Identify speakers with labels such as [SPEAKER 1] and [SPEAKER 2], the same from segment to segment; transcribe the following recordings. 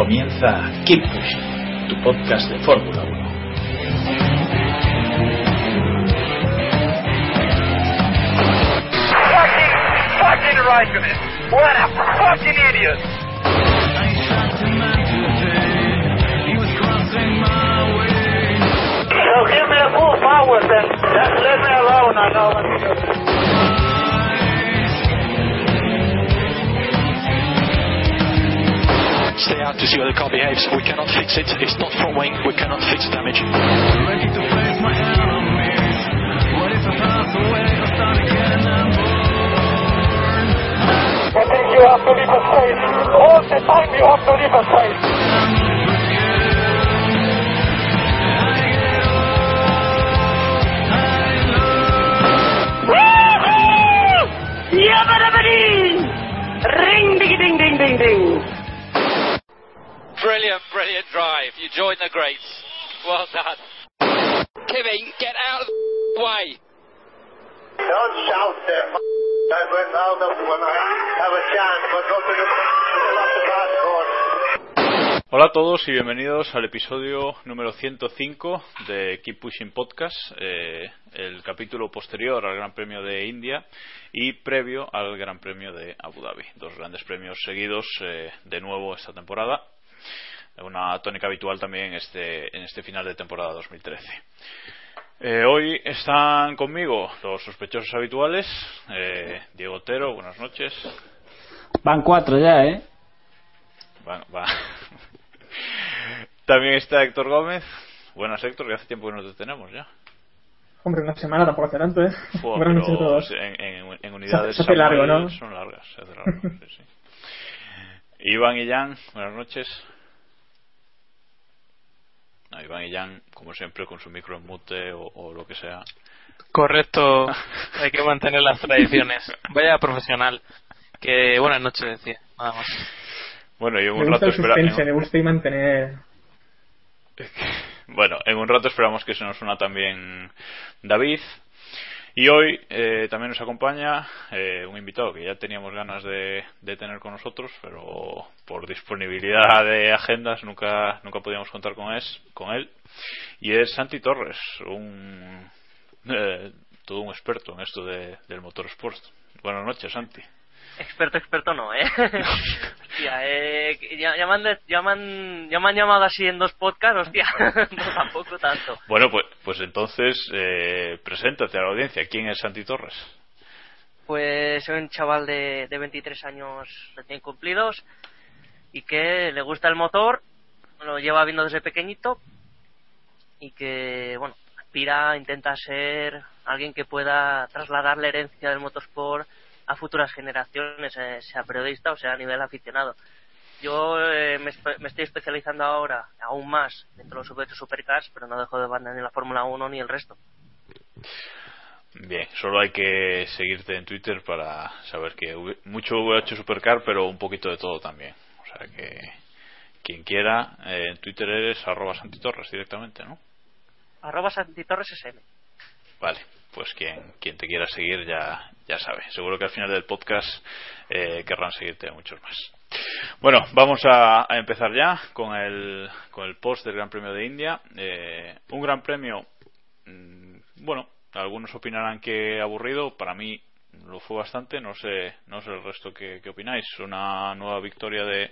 [SPEAKER 1] Comienza Keep Pushing, tu podcast de Fórmula 1.
[SPEAKER 2] Fucking, fucking Raikkonen. What a fucking idiot. So give me a full power then. Just let me alone, I know
[SPEAKER 3] Stay out to see how the car behaves. We cannot fix it. It's not front wing. We cannot fix the damage.
[SPEAKER 2] I think you have to leave a space. All the time you have to leave a space. Ring
[SPEAKER 4] Brilliant, brilliant drive. You joined the greats. Well done. Kevin, get out of the way.
[SPEAKER 2] Don't shout there. I went out of when I have a chance, but go to the middle of the backboard.
[SPEAKER 5] Hola a todos y bienvenidos al episodio número 105 de Keep Pushing Podcast, eh, el capítulo posterior al Gran Premio de India y previo al Gran Premio de Abu Dhabi. Dos grandes premios seguidos eh, de nuevo esta temporada. Una tónica habitual también en este, en este final de temporada 2013. Eh, hoy están conmigo los sospechosos habituales. eh, Diego Otero, buenas noches.
[SPEAKER 6] Van cuatro ya, ¿eh?
[SPEAKER 5] Va- va. También está Héctor Gómez. Buenas, Héctor, que hace tiempo que no te tenemos ya.
[SPEAKER 7] Hombre, una semana tampoco hace tanto, ¿eh? Buenas noches a
[SPEAKER 5] pero
[SPEAKER 7] todos.
[SPEAKER 5] en, en- en unidades
[SPEAKER 7] Se hace largo,
[SPEAKER 5] Samuel
[SPEAKER 7] ¿no?
[SPEAKER 5] son largas. se hace largo, sí, sí. Iván y Jan, buenas noches. No, Iván y Jan, como siempre, con su micro en mute o, o lo que sea.
[SPEAKER 8] Correcto, hay que mantener las tradiciones. Vaya profesional. Que buenas noches decía, nada más.
[SPEAKER 5] Bueno, y en
[SPEAKER 7] Me
[SPEAKER 5] un
[SPEAKER 7] gusta
[SPEAKER 5] rato
[SPEAKER 7] el
[SPEAKER 5] espera-
[SPEAKER 7] suspense,
[SPEAKER 5] en-
[SPEAKER 7] me gusta y mantener...
[SPEAKER 5] Bueno, en un rato esperamos que se nos una también David. Y hoy eh, también nos acompaña eh, un invitado que ya teníamos ganas de, tener con nosotros, pero por disponibilidad de agendas nunca nunca podíamos contar con, es, con él. Y es Santi Torres, un eh, todo un experto en esto de, del motorsport. Buenas noches, Santi.
[SPEAKER 8] Experto, experto no, ¿eh? hostia, eh, ya, ya, me han, ya, me han, ya me han llamado así en dos podcasts, hostia, no tampoco tanto.
[SPEAKER 5] Bueno, pues, pues entonces eh, preséntate a la audiencia. ¿Quién es Santi Torres?
[SPEAKER 8] Pues soy un chaval de, de 23 años recién cumplidos y que le gusta el motor, lo lleva viendo desde pequeñito y que, bueno, aspira, intenta ser alguien que pueda trasladar la herencia del motorsport a futuras generaciones, eh, sea periodista o sea a nivel aficionado. Yo eh, me, estoy especializando ahora aún más dentro de los super- supercars, pero no dejo de banda ni la Fórmula 1 ni el resto.
[SPEAKER 5] Bien, solo hay que seguirte en Twitter para saber que mucho VH Supercar, pero un poquito de todo también. O sea que quien quiera, eh, en Twitter eres arroba santitorres directamente, ¿no?
[SPEAKER 8] Arroba Santitorres SM.
[SPEAKER 5] Vale, pues quien, quien te quiera seguir ya, ya sabe. Seguro que al final del podcast eh, querrán seguirte muchos más. Bueno, vamos a, a empezar ya con el, con el post del Gran Premio de India. Eh, un Gran Premio, mm, bueno, algunos opinarán que aburrido. Para mí lo fue bastante. No sé, no sé el resto que, que opináis. Una nueva victoria de,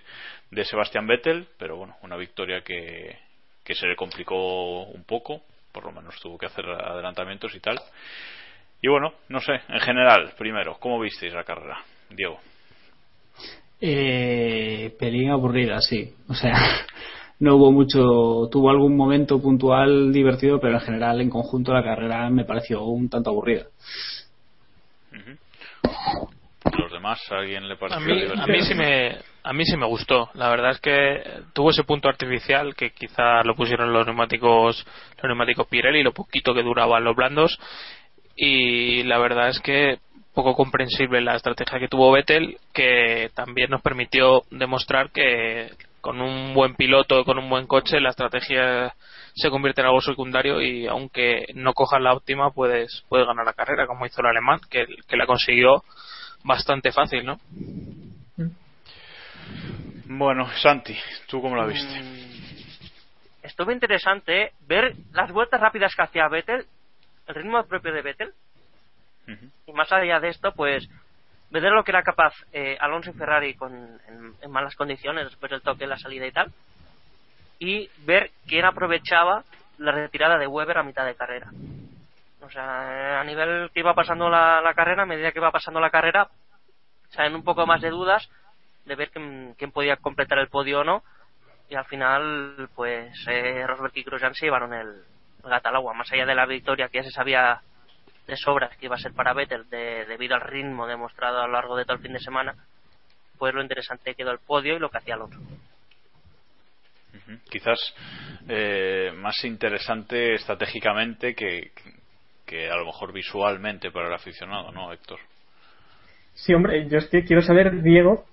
[SPEAKER 5] de Sebastian Vettel, pero bueno, una victoria que, que se le complicó un poco. Por lo menos tuvo que hacer adelantamientos y tal. Y bueno, no sé, en general, primero, ¿cómo visteis la carrera? Diego.
[SPEAKER 9] Eh, pelín aburrida, sí. O sea, no hubo mucho. Tuvo algún momento puntual divertido, pero en general, en conjunto, la carrera me pareció un tanto aburrida.
[SPEAKER 5] Los demás, ¿a alguien le pareció
[SPEAKER 8] A mí,
[SPEAKER 5] divertido?
[SPEAKER 8] a mí sí me
[SPEAKER 10] a mí sí me gustó. La verdad es que tuvo ese punto artificial que quizá lo pusieron los neumáticos, los neumáticos Pirelli, lo poquito que duraban los blandos. Y la verdad es que poco comprensible la estrategia que tuvo Vettel, que también nos permitió demostrar que con un buen piloto, con un buen coche, la estrategia se convierte en algo secundario y aunque no cojas la óptima, puedes, puedes ganar la carrera, como hizo el alemán, que, que la consiguió bastante fácil, ¿no?
[SPEAKER 5] Bueno, Santi, ¿tú cómo la viste?
[SPEAKER 8] Mm, estuvo interesante ver las vueltas rápidas que hacía Vettel, el ritmo propio de Vettel. Y más allá de esto, pues, ver lo que era capaz eh, Alonso y Ferrari con, en, malas condiciones después del toque, la salida y tal. Y ver quién aprovechaba la retirada de Weber a mitad de carrera. O sea, a nivel que iba pasando la, la carrera, a medida que iba pasando la carrera, salen un poco más de dudas de ver quién, podía completar el podio o no. Y al final, pues eh, Rosberg y Grosjean se llevaron el, gato al agua. Más allá de la victoria que ya se sabía de sobras que iba a ser para Vettel debido al ritmo demostrado a lo largo de todo el fin de semana, pues lo interesante quedó el podio y lo que hacía el otro.
[SPEAKER 5] Quizás eh, más interesante estratégicamente que, que a lo mejor visualmente para el aficionado, ¿no, Héctor?
[SPEAKER 7] Sí, hombre, yo es que quiero saber, Diego,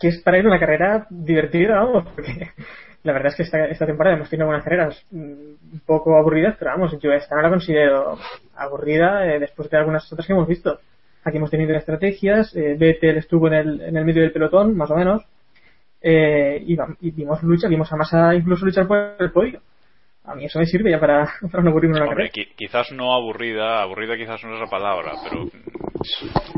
[SPEAKER 7] que es para ir una carrera divertida, vamos, porque la verdad es que esta, esta temporada hemos tenido buenas carreras un poco aburridas, pero vamos, yo esta no la considero aburrida eh, después de algunas otras que hemos visto. Aquí hemos tenido estrategias, eh, Vettel estuvo en el, en el medio del pelotón, más o menos, eh, y, y, vimos lucha, vimos a Massa incluso luchar por el podio. A mí eso me sirve ya para, para no aburrirme una carrera.
[SPEAKER 5] quizás no aburrida, aburrida quizás no es la palabra, pero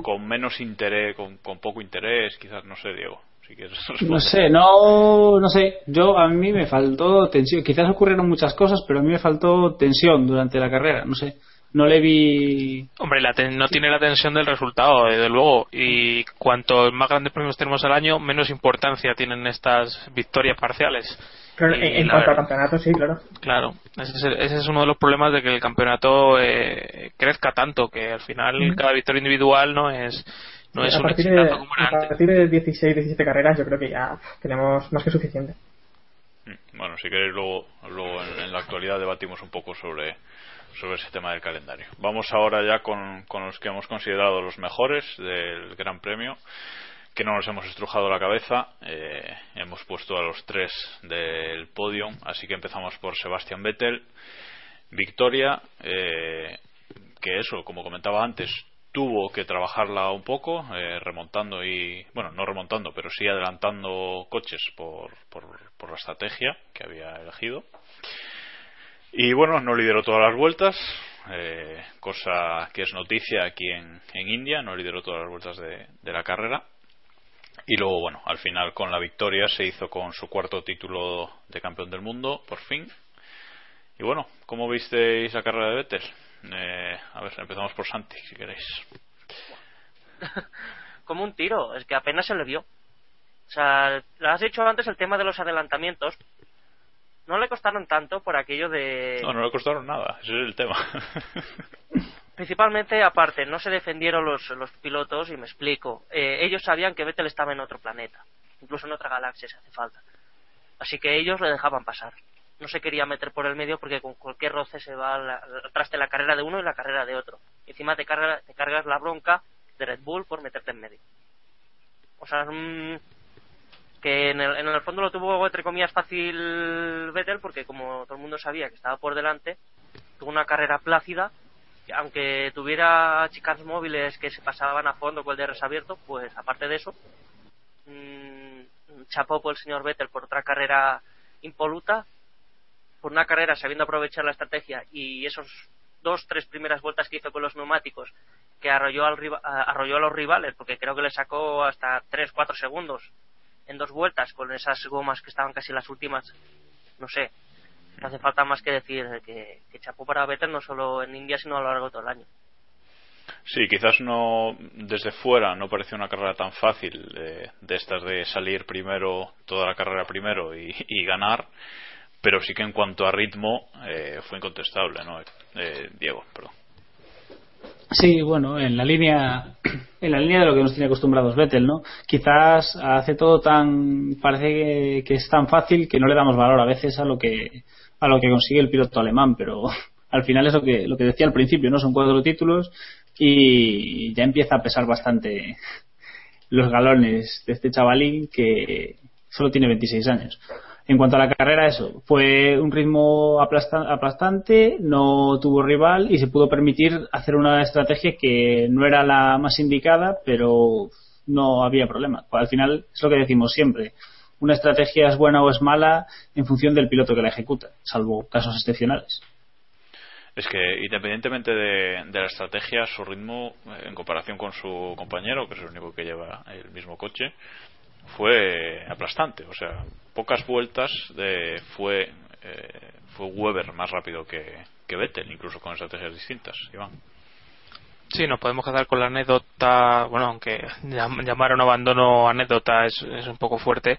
[SPEAKER 5] con menos interés, con, poco interés, quizás, no sé, Diego. Si quieres
[SPEAKER 9] no sé, no, no sé. Yo a mí me faltó tensión. Quizás ocurrieron muchas cosas, pero a mí me faltó tensión durante la carrera. No sé, no le vi.
[SPEAKER 10] Hombre, no tiene la tensión del resultado, desde luego. Y cuanto más grandes premios tenemos al año, menos importancia tienen estas victorias parciales
[SPEAKER 7] en, cuanto al campeonato, sí, claro.
[SPEAKER 10] Claro, ese es, uno de los problemas de que el campeonato eh, crezca tanto, que al final cada victoria individual no es no es
[SPEAKER 7] un A partir de 16, 17 carreras yo creo que ya tenemos más que suficiente.
[SPEAKER 5] Mm, bueno, si queréis luego, luego en, la actualidad debatimos un poco sobre sobre ese tema del calendario. Vamos ahora ya con, con los que hemos considerado los mejores del Gran Premio que no nos hemos estrujado la cabeza. Eh, hemos puesto a los tres del podio, así que empezamos por Sebastián Vettel. Victoria, eh, que eso, como comentaba antes, tuvo que trabajarla un poco, eh, remontando y, bueno, no remontando, pero sí adelantando coches por, por, la estrategia que había elegido. Y bueno, no lideró todas las vueltas, cosa que es noticia aquí en, India, no lideró todas las vueltas de la carrera. Y luego, bueno, al final con la victoria se hizo con su cuarto título de campeón del mundo, por fin. Y bueno, ¿cómo visteis la carrera de Vettel? Eh, a ver, empezamos por Santi, si queréis.
[SPEAKER 8] Como un tiro, es que apenas se le vio. O sea, lo has dicho antes el tema de los adelantamientos. No le costaron tanto por aquello de.
[SPEAKER 5] No, no le costaron nada, ese es el tema.
[SPEAKER 8] principalmente aparte no se defendieron los, los pilotos y me explico. Eh, ellos sabían que Vettel estaba en otro planeta incluso en otra galaxia si hace falta. Así que ellos le dejaban pasar. No se quería meter por el medio porque con cualquier roce se va al traste la carrera de uno y la carrera de otro. Encima te, carga, te cargas la bronca de Red Bull por meterte en medio. O sea que en el, en el fondo lo tuvo entre comillas fácil Vettel porque como todo el mundo sabía que estaba por delante tuvo una carrera plácida aunque tuviera chicas móviles que se pasaban a fondo con el DRS abierto, pues aparte de eso, mmm, chapó por el señor Vettel por otra carrera impoluta, por una carrera sabiendo aprovechar la estrategia y esos dos, tres primeras vueltas que hizo con los neumáticos, que arrolló, al, arrolló a los rivales, porque creo que le sacó hasta tres, cuatro segundos en dos vueltas con esas gomas que estaban casi las últimas, no sé, no hace falta más que decir que, que chapó para Vettel no solo en India, sino a lo largo de todo el año.
[SPEAKER 5] Sí, quizás no desde fuera no pareció una carrera tan fácil eh, de estas de salir primero, toda la carrera primero y, ganar, pero sí que en cuanto a ritmo eh, fue incontestable, ¿no? Eh, Diego, perdón.
[SPEAKER 9] Sí, bueno, en la línea en la línea de lo que nos tiene acostumbrados Vettel, ¿no? Quizás hace todo tan parece que, es tan fácil que no le damos valor a veces a lo que a lo que consigue el piloto alemán, pero al final es lo que lo que decía al principio, ¿no? Son cuatro títulos y ya empieza a pesar bastante los galones de este chavalín que solo tiene 26 años. En cuanto a la carrera, eso, fue un ritmo aplastante, no tuvo rival y se pudo permitir hacer una estrategia que no era la más indicada, pero no había problema. Al final es lo que decimos siempre. Una estrategia es buena o es mala en función del piloto que la ejecuta, salvo casos excepcionales.
[SPEAKER 5] Es que independientemente de, de la estrategia, su ritmo, en comparación con su compañero, que es el único que lleva el mismo coche, fue aplastante. O sea, pocas vueltas de, fue, eh, fue Weber más rápido que, que Vettel, incluso con estrategias distintas. Iván.
[SPEAKER 10] Sí, nos podemos quedar con la anécdota, bueno, aunque llamar un abandono anécdota es, es un poco fuerte,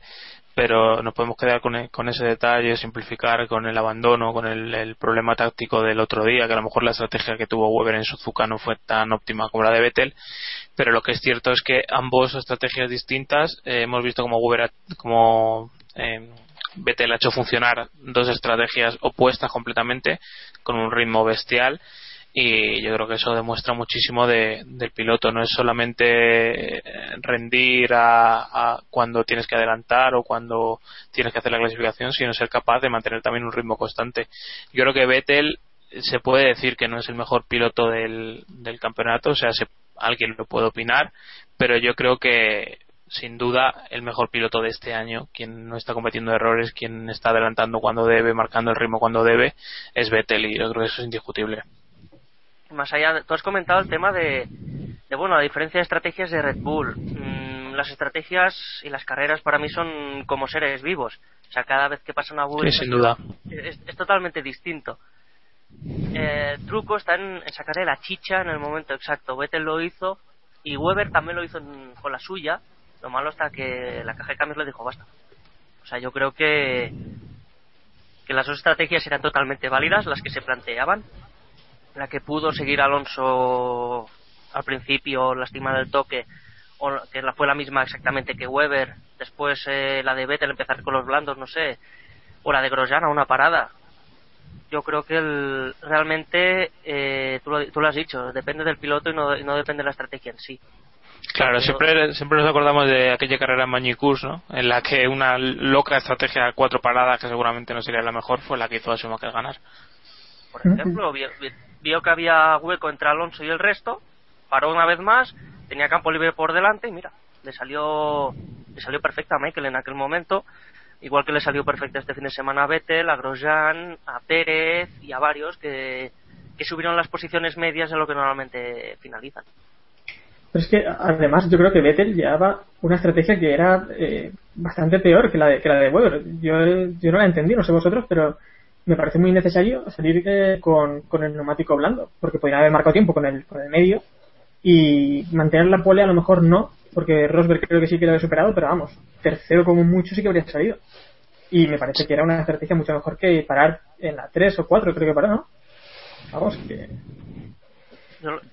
[SPEAKER 10] pero nos podemos quedar con, con, ese detalle, simplificar con el abandono, con el, el, problema táctico del otro día, que a lo mejor la estrategia que tuvo Weber en Suzuka no fue tan óptima como la de Vettel, pero lo que es cierto es que ambos estrategias distintas eh, hemos visto como Weber, como eh, ha hecho funcionar dos estrategias opuestas completamente, con un ritmo bestial y yo creo que eso demuestra muchísimo de, del piloto. No es solamente rendir a, a, cuando tienes que adelantar o cuando tienes que hacer la clasificación sino ser capaz de mantener también un ritmo constante. Yo creo que Vettel se puede decir que no es el mejor piloto del, del campeonato o sea se, alguien lo puede opinar pero yo creo que sin duda el mejor piloto de este año, quien no está cometiendo errores, quien está adelantando cuando debe, marcando el ritmo cuando debe, es Vettel y yo creo que eso es indiscutible
[SPEAKER 8] más allá, tú has comentado el tema de, de bueno, la diferencia de estrategias de Red Bull. Mm, las estrategias y las carreras para mí son como seres vivos. O sea, cada vez que pasa una vuelta.
[SPEAKER 10] Sí, sin duda.
[SPEAKER 8] Es, es totalmente distinto. Eh, truco está en, sacarle la chicha en el momento exacto. Vettel lo hizo y Weber también lo hizo en, con la suya. Lo malo está que la caja de cambios le dijo basta. O sea, yo creo que que las dos estrategias eran totalmente válidas, las que se planteaban, la que pudo seguir Alonso al principio, lastimar el toque, o que fue la misma exactamente que Weber, después eh, la de Vettel empezar con los blandos, no sé, o la de Grosjean a una parada. Yo creo que el, realmente, eh, tú, lo, tú, lo, has dicho, depende del piloto y no, y no depende de la estrategia en sí.
[SPEAKER 10] Claro, siempre, siempre nos acordamos de aquella carrera en Mañicus, ¿no? En la que una loca estrategia de cuatro paradas, que seguramente no sería la mejor, fue la que hizo a Schumacher ganar.
[SPEAKER 8] Por ejemplo, vio que había hueco entre Alonso y el resto, paró una vez más, tenía campo libre por delante y mira, le salió, le salió perfecta a Michael en aquel momento, igual que le salió perfecta este fin de semana a Vettel, a Grosjean, a Pérez y a varios que, que subieron las posiciones medias de lo que normalmente finalizan.
[SPEAKER 7] Pero es que además yo creo que Vettel llevaba una estrategia que era eh, bastante peor que la de, que la de Weber. Yo, yo no la entendí, no sé vosotros, pero me parece muy necesario salir eh, con, con, el neumático blando, porque podría haber marcado tiempo con el, con el medio y mantener la pole a lo mejor no, porque Rosberg creo que sí que lo había superado, pero vamos, tercero como mucho sí que habría salido. Y me parece que era una estrategia mucho mejor que parar en la 3 o 4, creo que paró, ¿no? Vamos, que.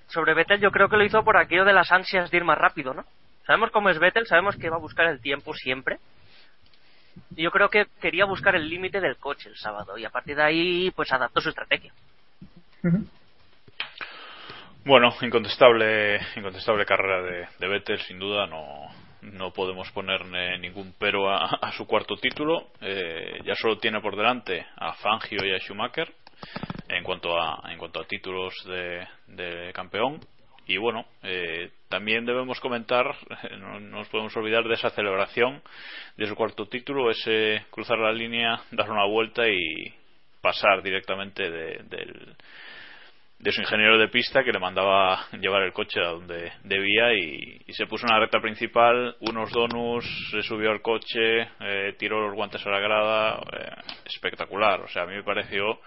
[SPEAKER 8] Sobre Vettel yo creo que lo hizo por aquello de las ansias de ir más rápido, ¿no? Sabemos cómo es Vettel, sabemos que va a buscar el tiempo siempre, yo creo que quería buscar el límite del coche el sábado y a partir de ahí pues adaptó su estrategia.
[SPEAKER 5] Bueno, incontestable, incontestable carrera de, de Vettel, sin duda, no, no podemos ponerle ningún pero a, su cuarto título. Eh, ya solo tiene por delante a Fangio y a Schumacher en cuanto a, en cuanto a títulos de, campeón y bueno, eh, también debemos comentar, no nos podemos olvidar de esa celebración de su cuarto título, ese cruzar la línea, dar una vuelta y pasar directamente de, del, de su ingeniero de pista que le mandaba llevar el coche a donde debía y, se puso en la recta principal, unos donuts, se subió al coche, eh, tiró los guantes a la grada, eh, espectacular, o sea, a mí me pareció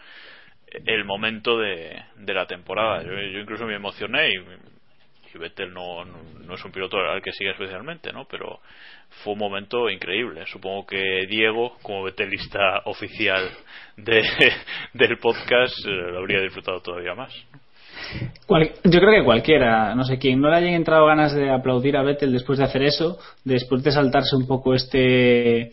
[SPEAKER 5] el momento de, de la temporada. Yo, yo, incluso me emocioné y, y Vettel no, no, no, es un piloto al que sigue especialmente, ¿no? Pero fue un momento increíble. Supongo que Diego, como Vettelista oficial de, del podcast, eh, lo habría disfrutado todavía más.
[SPEAKER 9] Yo creo que cualquiera, no sé quién, no le hayan entrado ganas de aplaudir a Vettel después de hacer eso, después de saltarse un poco este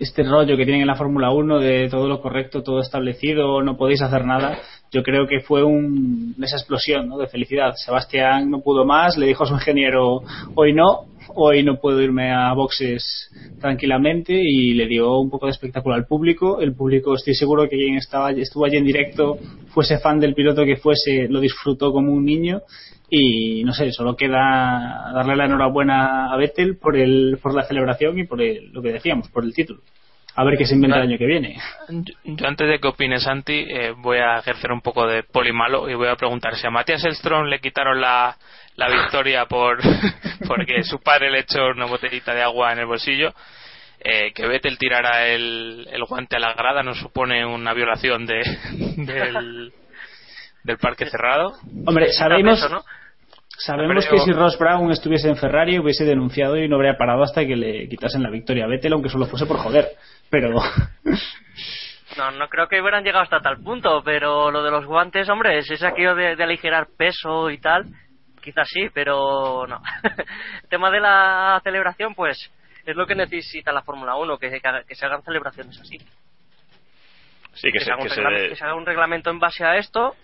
[SPEAKER 9] este rollo que tienen en la Fórmula 1 de todo lo correcto, todo establecido, no podéis hacer nada. Yo creo que fue un, esa explosión ¿no? de felicidad. Sebastián no pudo más, le dijo a su ingeniero, hoy no, hoy no puedo irme a boxes tranquilamente y le dio un poco de espectáculo al público. El público, estoy seguro que quien estaba, estuvo allí en directo, fuese fan del piloto que fuese, lo disfrutó como un niño. Y no sé, solo queda darle la enhorabuena a Vettel por, el, por la celebración y por el- lo que decíamos, por el título. A ver qué se inventa el año que viene.
[SPEAKER 10] Yo, antes de que opine Santi, eh, voy a ejercer un poco de polimalo y voy a preguntar si a Matías Elstrom le quitaron la, la victoria por porque su padre le echó una botellita de agua en el bolsillo. Eh, que Vettel tirara el, el guante a la grada no supone una violación de, del, del parque cerrado.
[SPEAKER 9] Hombre, sabemos,
[SPEAKER 10] Eso, ¿no?
[SPEAKER 9] sabemos que si Ross Brown estuviese en Ferrari hubiese denunciado y no habría parado hasta que le quitasen la victoria a Vettel, aunque solo fuese por joder. Pero
[SPEAKER 8] No, no creo que hubieran llegado hasta tal punto, pero lo de los guantes, hombre, es aquello de, de aligerar peso y tal, quizás sí, pero no. El tema de la celebración, pues, es lo que necesita la Fórmula 1, que, se- que se hagan celebraciones así.
[SPEAKER 5] Sí, que,
[SPEAKER 8] que,
[SPEAKER 5] se,
[SPEAKER 8] haga un
[SPEAKER 5] que se
[SPEAKER 8] que haga un reglamento en base a esto,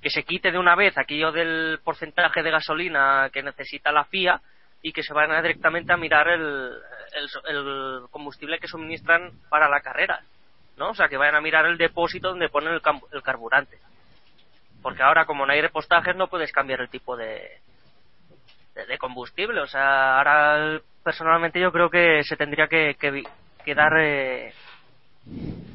[SPEAKER 8] que se quite de una vez aquello del porcentaje de gasolina que necesita la FIA y que se vayan directamente a mirar el, el, el combustible que suministran para la carrera. ¿no? O sea, que vayan a mirar el depósito donde ponen el carburante. Porque ahora, como no hay repostajes, no puedes cambiar el tipo de, de, de combustible. O sea, ahora, personalmente, yo creo que se tendría que, que, dar eh,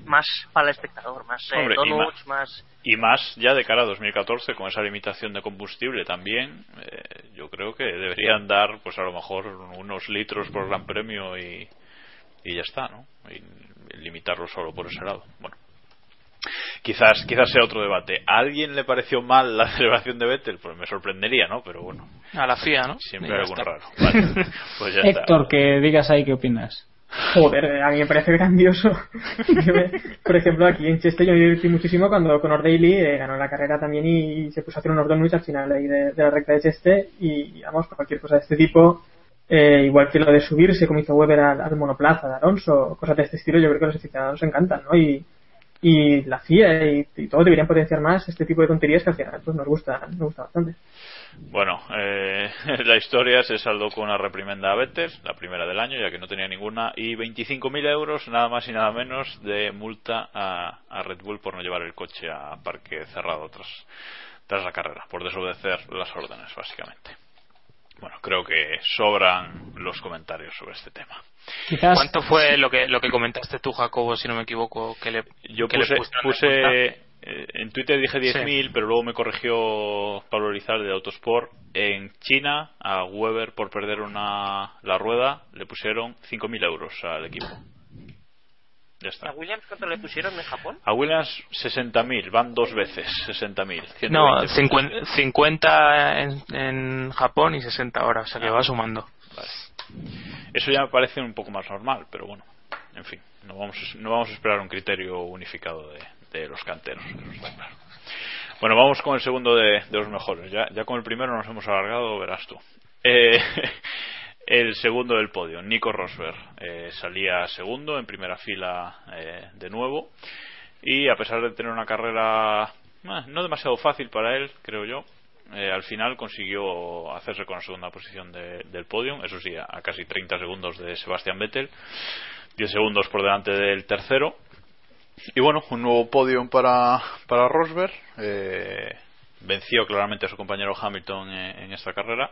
[SPEAKER 8] más para el espectador, más eh,
[SPEAKER 5] Hombre, y
[SPEAKER 8] donuts, más...
[SPEAKER 5] Y más ya de cara a 2014 con esa limitación de combustible también, eh, yo creo que deberían dar pues a lo mejor unos litros por gran premio y, y ya está, ¿no? Y limitarlo solo por ese lado. Bueno, quizás quizás sea otro debate. ¿A alguien le pareció mal la celebración de Vettel? Pues me sorprendería, ¿no? Pero bueno,
[SPEAKER 10] A la FIA, ¿no?
[SPEAKER 5] siempre algún
[SPEAKER 10] está.
[SPEAKER 5] raro. Vale, pues ya está.
[SPEAKER 9] Héctor, que digas ahí qué opinas.
[SPEAKER 7] Joder, a mí me parece grandioso. Me- por ejemplo, aquí en Cheste yo me divertí muchísimo cuando Conor Daly eh, ganó la carrera también y, se puso a hacer unos donuts al final ahí de, de la recta de Cheste y, vamos, cualquier cosa de este tipo, eh, igual que lo de subirse como hizo Weber al, al monoplaza de Alonso, cosas de este estilo, yo creo que a los aficionados encantan, ¿no? Y, y la FIA y, y todo deberían potenciar más este tipo de tonterías que al final pues nos gusta, nos gusta bastante.
[SPEAKER 5] Bueno, eh, la historia se saldó con una reprimenda a Vettel, la primera del año, ya que no tenía ninguna, y 25.000 euros, nada más y nada menos, de multa a, a Red Bull por no llevar el coche a parque cerrado tras, tras la carrera, por desobedecer las órdenes, básicamente. Bueno, creo que sobran los comentarios sobre este tema.
[SPEAKER 9] Quizás
[SPEAKER 10] ¿Cuánto fue lo que lo que comentaste tú, Jacobo, si no me equivoco, que le,
[SPEAKER 5] Yo
[SPEAKER 10] que le
[SPEAKER 5] puse, puse eh, en Twitter dije 10.000, pero luego me corrigió Pablo Rizal de Autosport. En China, a Weber por perder una la rueda, le pusieron 5.000 euros al equipo. Ya
[SPEAKER 8] ¿A. Williams cuánto le pusieron en Japón?
[SPEAKER 5] A Williams 60.000, van dos veces 60.000.
[SPEAKER 10] No,
[SPEAKER 5] 120.
[SPEAKER 10] 50, 50 en, en Japón y 60 ahora, o sea que
[SPEAKER 5] Ah.
[SPEAKER 10] va sumando.
[SPEAKER 5] Vale. Eso ya me parece un poco más normal, pero bueno, en fin, no vamos, a- no vamos a esperar un criterio unificado de, de los canteros, claro. Bueno, vamos con el segundo de, de los mejores. Ya, ya con el primero nos hemos alargado, verás tú. Eh, el segundo del podio, Nico Rosberg, eh, salía segundo en primera fila eh, de nuevo y a pesar de tener una carrera eh, no demasiado fácil para él, creo yo, eh, al final consiguió hacerse con la segunda posición de- del podio, eso sí, a, casi 30 segundos de Sebastian Vettel, 10 segundos por delante del tercero. Y bueno, un nuevo podio para, para Rosberg. eh, venció claramente a su compañero Hamilton en, en esta carrera.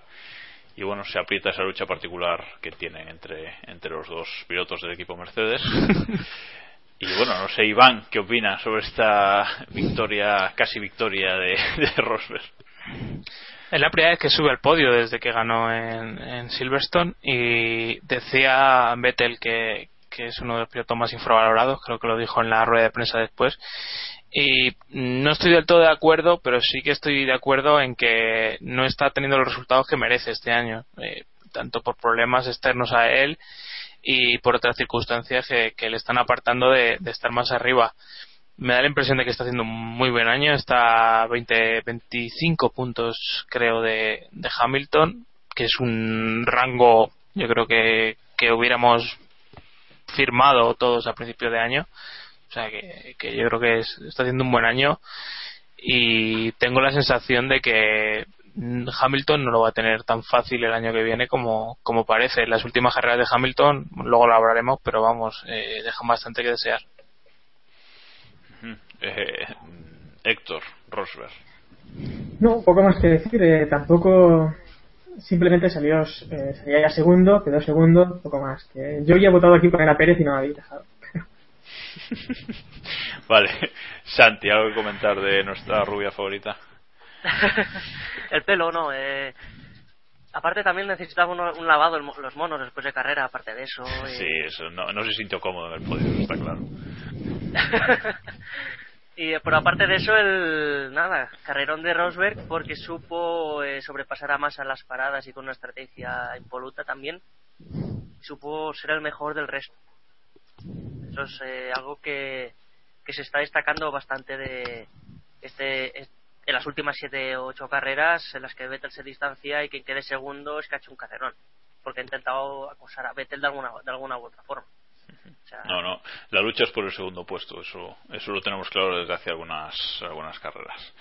[SPEAKER 5] Y bueno, se aprieta esa lucha particular que tienen entre, entre los dos pilotos del equipo Mercedes. Y bueno, no sé, Iván, ¿qué opina sobre esta victoria, casi victoria de, de Rosberg?
[SPEAKER 10] Es la primera vez que sube al podio desde que ganó en, en Silverstone y decía Vettel que, que es uno de los pilotos más infravalorados, creo que lo dijo en la rueda de prensa después. Y no estoy del todo de acuerdo, pero sí que estoy de acuerdo en que no está teniendo los resultados que merece este año, eh, tanto por problemas externos a él y por otras circunstancias que, le están apartando de, de estar más arriba. me da la impresión de que está haciendo un muy buen año. Está a 20, 25 puntos, creo, de, de Hamilton, que es un rango, yo creo que, que hubiéramos firmado todos a principio de año. O sea que, que yo creo que es- está haciendo un buen año y tengo la sensación de que Hamilton no lo va a tener tan fácil el año que viene como, como parece. Las últimas carreras de Hamilton, luego lo hablaremos, pero vamos, eh, dejan bastante que desear.
[SPEAKER 5] Eh, Héctor Rosberg.
[SPEAKER 7] No, poco más que decir. eh, tampoco. Simplemente salió, eh, salía ya segundo, quedó segundo, poco más. que Yo ya he votado aquí por a Pérez y no lo habéis dejado.
[SPEAKER 5] Vale, Santi, ¿algo que comentar de nuestra rubia favorita?
[SPEAKER 8] el pelo, no. Eh, aparte también necesitaba uno- un lavado el los monos después de carrera, aparte de eso. eh.
[SPEAKER 5] Sí, eso no, no se sintió cómodo en el podio, está claro.
[SPEAKER 8] y eh, pero aparte de eso, el nada, carrerón de Rosberg porque supo eh, sobrepasar a Massa en las paradas y con una estrategia impoluta también. Supo ser el mejor del resto. Eh, algo que, que se está destacando bastante de este es- en las últimas siete o ocho carreras en las que Vettel se distancia y quien quede segundo es que ha hecho un carrerón porque ha intentado acosar a Vettel de alguna de alguna u otra forma.
[SPEAKER 5] No, no, la lucha es por el segundo puesto, eso, eso lo tenemos claro desde hace algunas, algunas carreras.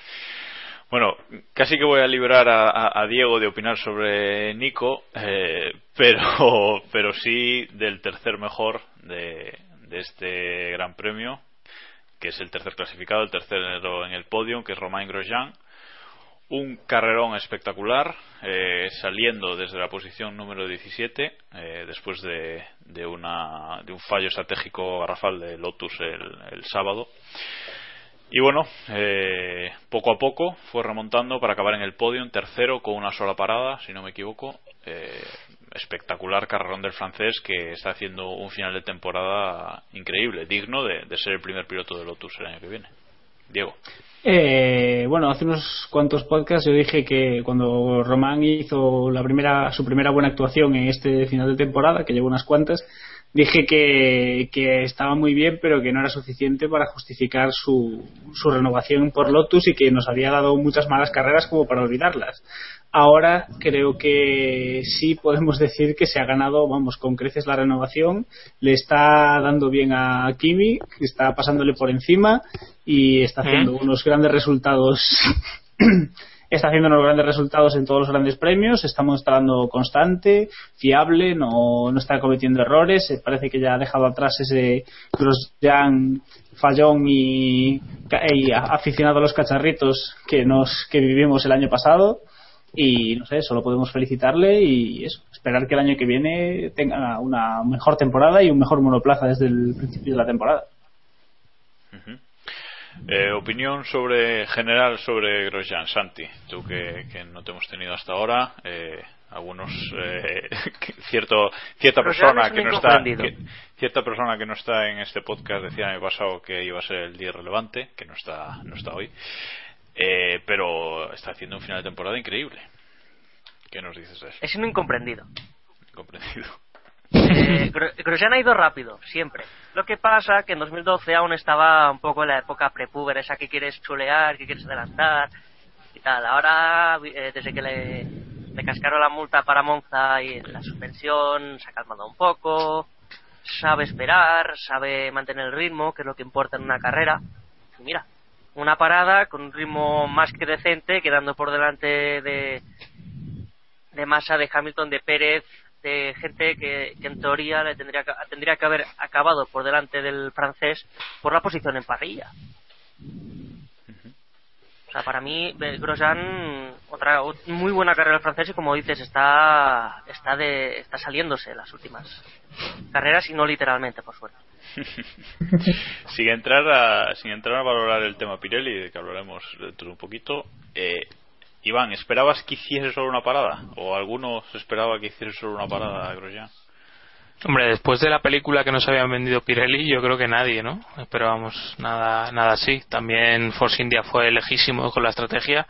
[SPEAKER 5] Bueno, casi que voy a librar a, a- a Diego de opinar sobre Nico, eh, pero, pero sí del tercer mejor de, de este Gran Premio, que es el tercer clasificado, el tercero en el podio, que es Romain Grosjean. Un carrerón espectacular, eh, saliendo desde la posición número 17, eh, después de, de, una, de un fallo estratégico garrafal de Lotus el, sábado. Y bueno, eh, poco a poco fue remontando para acabar en el podio, tercero, con una sola parada, si no me equivoco. Eh, espectacular carrerón del francés que está haciendo un final de temporada increíble, digno de, ser el primer piloto de Lotus el año que viene. Diego.
[SPEAKER 9] Eh, bueno, hace unos cuantos podcasts yo dije que cuando Román hizo la primera, su primera buena actuación en este final de temporada, que llevó unas cuantas, dije que, que estaba muy bien, pero que no era suficiente para justificar su, su renovación por Lotus y que nos había dado muchas malas carreras como para olvidarlas. Ahora creo que sí podemos decir que se ha ganado, vamos, con creces la renovación, le está dando bien a Kimi, está pasándole por encima y está haciendo unos grandes resultados. Está haciendo unos grandes resultados en todos los grandes premios, está mostrando constante, fiable, no, no está cometiendo errores, eh, parece que ya ha dejado atrás ese Grosjean fallón y, y aficionado a los cacharritos que nos que vivimos el año pasado y no sé, solo podemos felicitarle y eso, esperar que el año que viene tenga una mejor temporada y un mejor monoplaza desde el principio de la temporada.
[SPEAKER 5] Eh, opinión sobre general sobre Grosjean, Santi, tú que, que no te hemos tenido hasta ahora, eh, algunos eh, cierto cierta
[SPEAKER 8] Grosjean
[SPEAKER 5] persona
[SPEAKER 8] es
[SPEAKER 5] que no está que- cierta persona que no está en este podcast decía el año pasado que iba a ser el día relevante, que no está no está hoy, eh, pero está haciendo un final de temporada increíble. ¿Qué nos dices de eso?
[SPEAKER 8] es un incomprendido.
[SPEAKER 5] Comprendido.
[SPEAKER 8] Eh, Gro- Grosjean ha ido rápido, siempre. Lo que pasa que en 2012 aún estaba un poco en la época prepúber, esa que quieres chulear, que quieres adelantar y tal. Ahora, eh, desde que le, le cascaron la multa para Monza y la suspensión, se ha calmado un poco, sabe esperar, sabe mantener el ritmo, que es lo que importa en una carrera. Y mira, una parada con un ritmo más que decente, quedando por delante de, de Massa, de Hamilton, de Pérez, de gente que, en teoría le tendría que, tendría que haber acabado por delante del francés por la posición en parrilla. O sea, para mí, Grosjean, otra ot- muy buena carrera del francés y como dices, está, está, de, está saliéndose las últimas carreras y no literalmente, por suerte.
[SPEAKER 5] sin entrar a sin entrar a valorar el tema Pirelli de que hablaremos dentro de un poquito eh, Iván esperabas que hiciese solo una parada o alguno se esperaba que hiciese solo una parada Grosjean
[SPEAKER 10] Hombre, después de la película que nos habían vendido Pirelli, yo creo que nadie, ¿no? Pero vamos, nada, nada así. También Force India fue lejísimo con la estrategia.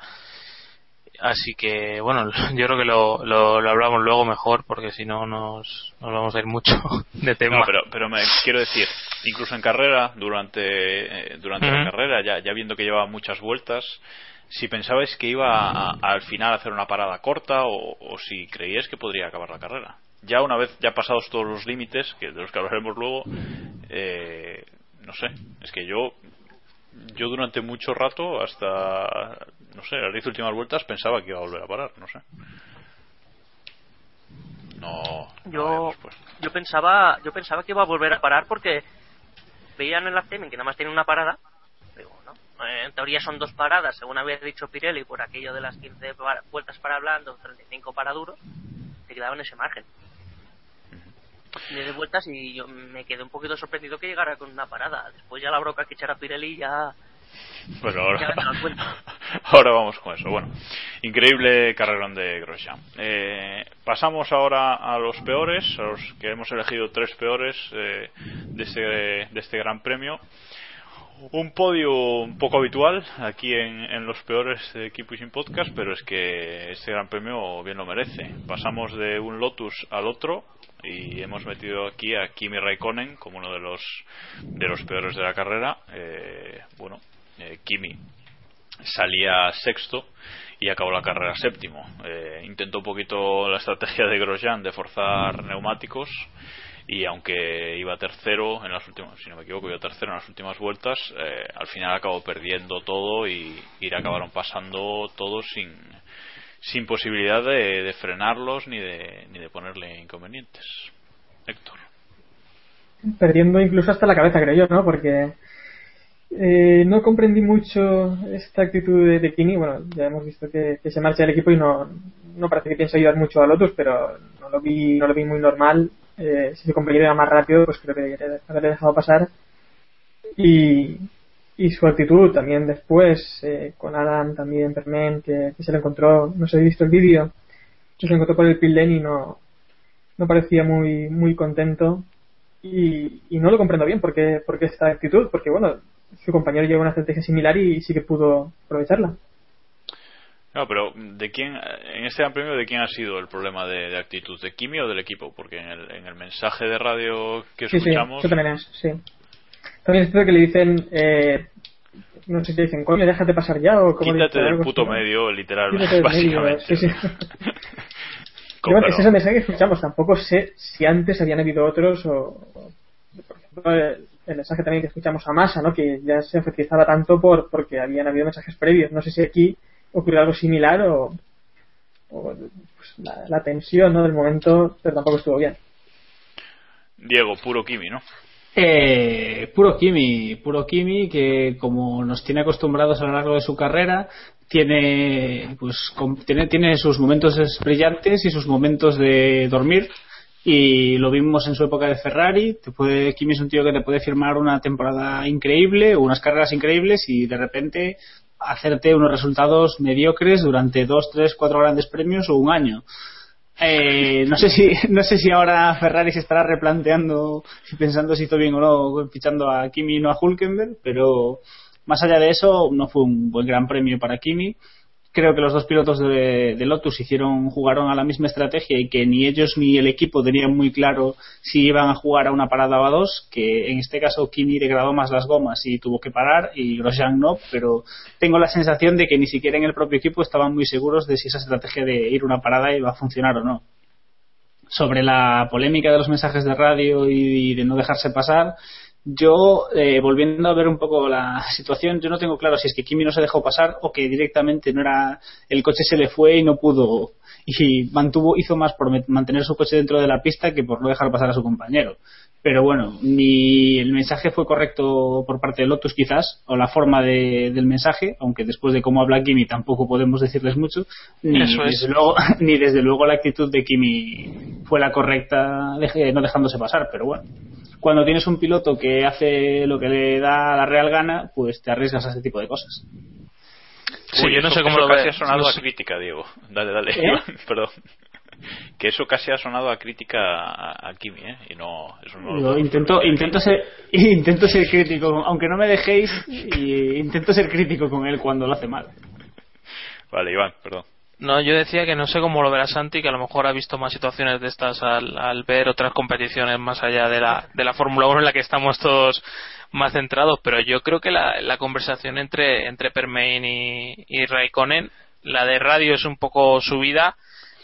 [SPEAKER 10] Así que, bueno, yo creo que lo, lo, lo hablamos luego mejor porque si no nos, nos vamos a ir mucho de tema.
[SPEAKER 5] No, pero, pero me quiero decir, incluso en carrera, durante, eh, durante la carrera, ya, ya viendo que llevaba muchas vueltas, si pensabais que iba a- a- al final a hacer una parada corta o, o si creíais que podría acabar la carrera. Ya una vez ya pasados todos los límites, que de los que hablaremos luego, eh, no sé, es que yo yo durante mucho rato, hasta, no sé, las 10 últimas vueltas pensaba que iba a volver a parar, no sé. No,
[SPEAKER 8] Yo,
[SPEAKER 5] puesto.
[SPEAKER 8] yo pensaba yo pensaba que iba a volver a parar porque veían en la Temen que nada más tiene una parada. Digo, ¿no? Eh, En teoría son dos paradas, según había dicho Pirelli, por aquello de las 15 para- vueltas para blando, 35 para duros, te quedaban ese margen. De vueltas y yo me quedé un poquito sorprendido que llegara con una parada. Después ya la broca que echara Pirelli ya...
[SPEAKER 5] Pues ahora, ahora vamos con eso. Bueno, increíble carrerón de Grosjean. Eh, pasamos ahora a los peores, a los que hemos elegido tres peores eh, de, este, de este Gran Premio. Un podio un poco habitual aquí en, los peores de Equipo y Sin Podcast, pero es que este Gran Premio bien lo merece. Pasamos de un Lotus al otro y hemos metido aquí a Kimi Raikkonen como uno de los de los peores de la carrera. Eh, bueno, eh, Kimi salía sexto y acabó la carrera séptimo. Eh, intentó un poquito la estrategia de Grosjean de forzar neumáticos y aunque iba tercero en las últimas, si no me equivoco, iba tercero en las últimas vueltas, eh, al final acabó perdiendo todo y, y acabaron pasando todos sin, sin posibilidad de, frenarlos ni de, ni de ponerle inconvenientes. Héctor.
[SPEAKER 7] perdiendo incluso hasta la cabeza, creo yo, ¿no? Porque eh, no comprendí mucho esta actitud de, de Kimi. Bueno, ya hemos visto que, se marcha del equipo y no, no parece que piensa ayudar mucho a Lotus, pero no lo vi, no lo vi muy normal. Eh, si su compañero iba más rápido, pues creo que haberle dejado pasar. Y, y su actitud también después, eh, con Adam también, Permen, que, que se le encontró, no sé, he visto el vídeo, se le encontró por el pit lane y no, no parecía muy, muy contento y, y no lo comprendo bien porque, porque esta actitud, porque bueno, su compañero lleva una estrategia similar y sí que pudo aprovecharla.
[SPEAKER 5] No, pero ¿de quién, en este Gran Premio, de quién ha sido el problema de, de actitud? ¿De Kimi o del equipo? Porque en el, en el mensaje de radio que
[SPEAKER 7] Sí, sí,
[SPEAKER 5] escuchamos.
[SPEAKER 7] eso también es, sí. También es cierto que le dicen, eh, no sé si le dicen, coño, déjate pasar ya o como
[SPEAKER 5] Quítate del puto medio, literal, básicamente.
[SPEAKER 7] Sí, sí. Ese es el mensaje que escuchamos. Tampoco sé si antes habían habido otros o, o, por ejemplo, el, el mensaje también que escuchamos a Massa, ¿no? Que ya se enfatizaba tanto por porque habían habido mensajes previos. No sé si aquí ocurrió algo similar o, o, pues, la, la tensión, ¿no? Del momento, pero tampoco estuvo bien.
[SPEAKER 5] Diego, puro Kimi, ¿no?
[SPEAKER 9] Eh, puro Kimi, puro Kimi que como nos tiene acostumbrados a lo largo de su carrera tiene pues com- tiene, tiene sus momentos brillantes y sus momentos de dormir y lo vimos en su época de Ferrari te puede, Kimi es un tío que te puede firmar una temporada increíble unas carreras increíbles y de repente hacerte unos resultados mediocres durante dos, tres, cuatro grandes premios o un año eh, no sé si no sé si ahora Ferrari se estará replanteando y pensando si hizo bien o no fichando a Kimi y no a Hulkenberg, pero más allá de eso no fue un buen gran premio para Kimi. Creo que los dos pilotos de, Lotus hicieron jugaron a la misma estrategia y que ni ellos ni el equipo tenían muy claro si iban a jugar a una parada o a dos, que en este caso Kimi degradó más las gomas y tuvo que parar y Grosjean no, pero tengo la sensación de que ni siquiera en el propio equipo estaban muy seguros de si esa estrategia de ir una parada iba a funcionar o no. Sobre la polémica de los mensajes de radio y de no dejarse pasar, yo, eh, volviendo a ver un poco la situación, yo no tengo claro si es que Kimi no se dejó pasar o que directamente no era el coche se le fue y no pudo y mantuvo hizo más por mantener su coche dentro de la pista que por no dejar pasar a su compañero. Pero bueno, ni el mensaje fue correcto por parte de Lotus quizás, o la forma de- del mensaje, aunque después de cómo habla Kimi tampoco podemos decirles mucho, ni,
[SPEAKER 10] Eso es.
[SPEAKER 9] desde, luego, ni desde luego la actitud de Kimi fue la correcta, deje- no dejándose pasar, pero bueno. Cuando tienes un piloto que hace lo que le da la real gana, pues te arriesgas a ese tipo de cosas.
[SPEAKER 10] Sí,
[SPEAKER 5] Uy,
[SPEAKER 10] yo no
[SPEAKER 5] eso-
[SPEAKER 10] sé cómo lo
[SPEAKER 5] casi
[SPEAKER 10] ve-
[SPEAKER 5] ha sonado
[SPEAKER 10] no
[SPEAKER 5] a crítica, Diego. Dale, dale,
[SPEAKER 9] ¿Eh?
[SPEAKER 5] Perdón. Que eso casi ha sonado a crítica a, a Kimi, ¿eh? Y no, eso no
[SPEAKER 9] Yo intento, intento ser, intento ser crítico, aunque no me dejéis, y intento ser crítico con él cuando lo hace mal.
[SPEAKER 5] Vale, Iván, perdón.
[SPEAKER 10] No, yo decía que no sé cómo lo verá Santi, que a lo mejor ha visto más situaciones de estas al, al ver otras competiciones más allá de la, de la Fórmula 1 en la que estamos todos más centrados, pero yo creo que la, la conversación entre, entre Permain y, y Raikkonen, la de radio es un poco subida,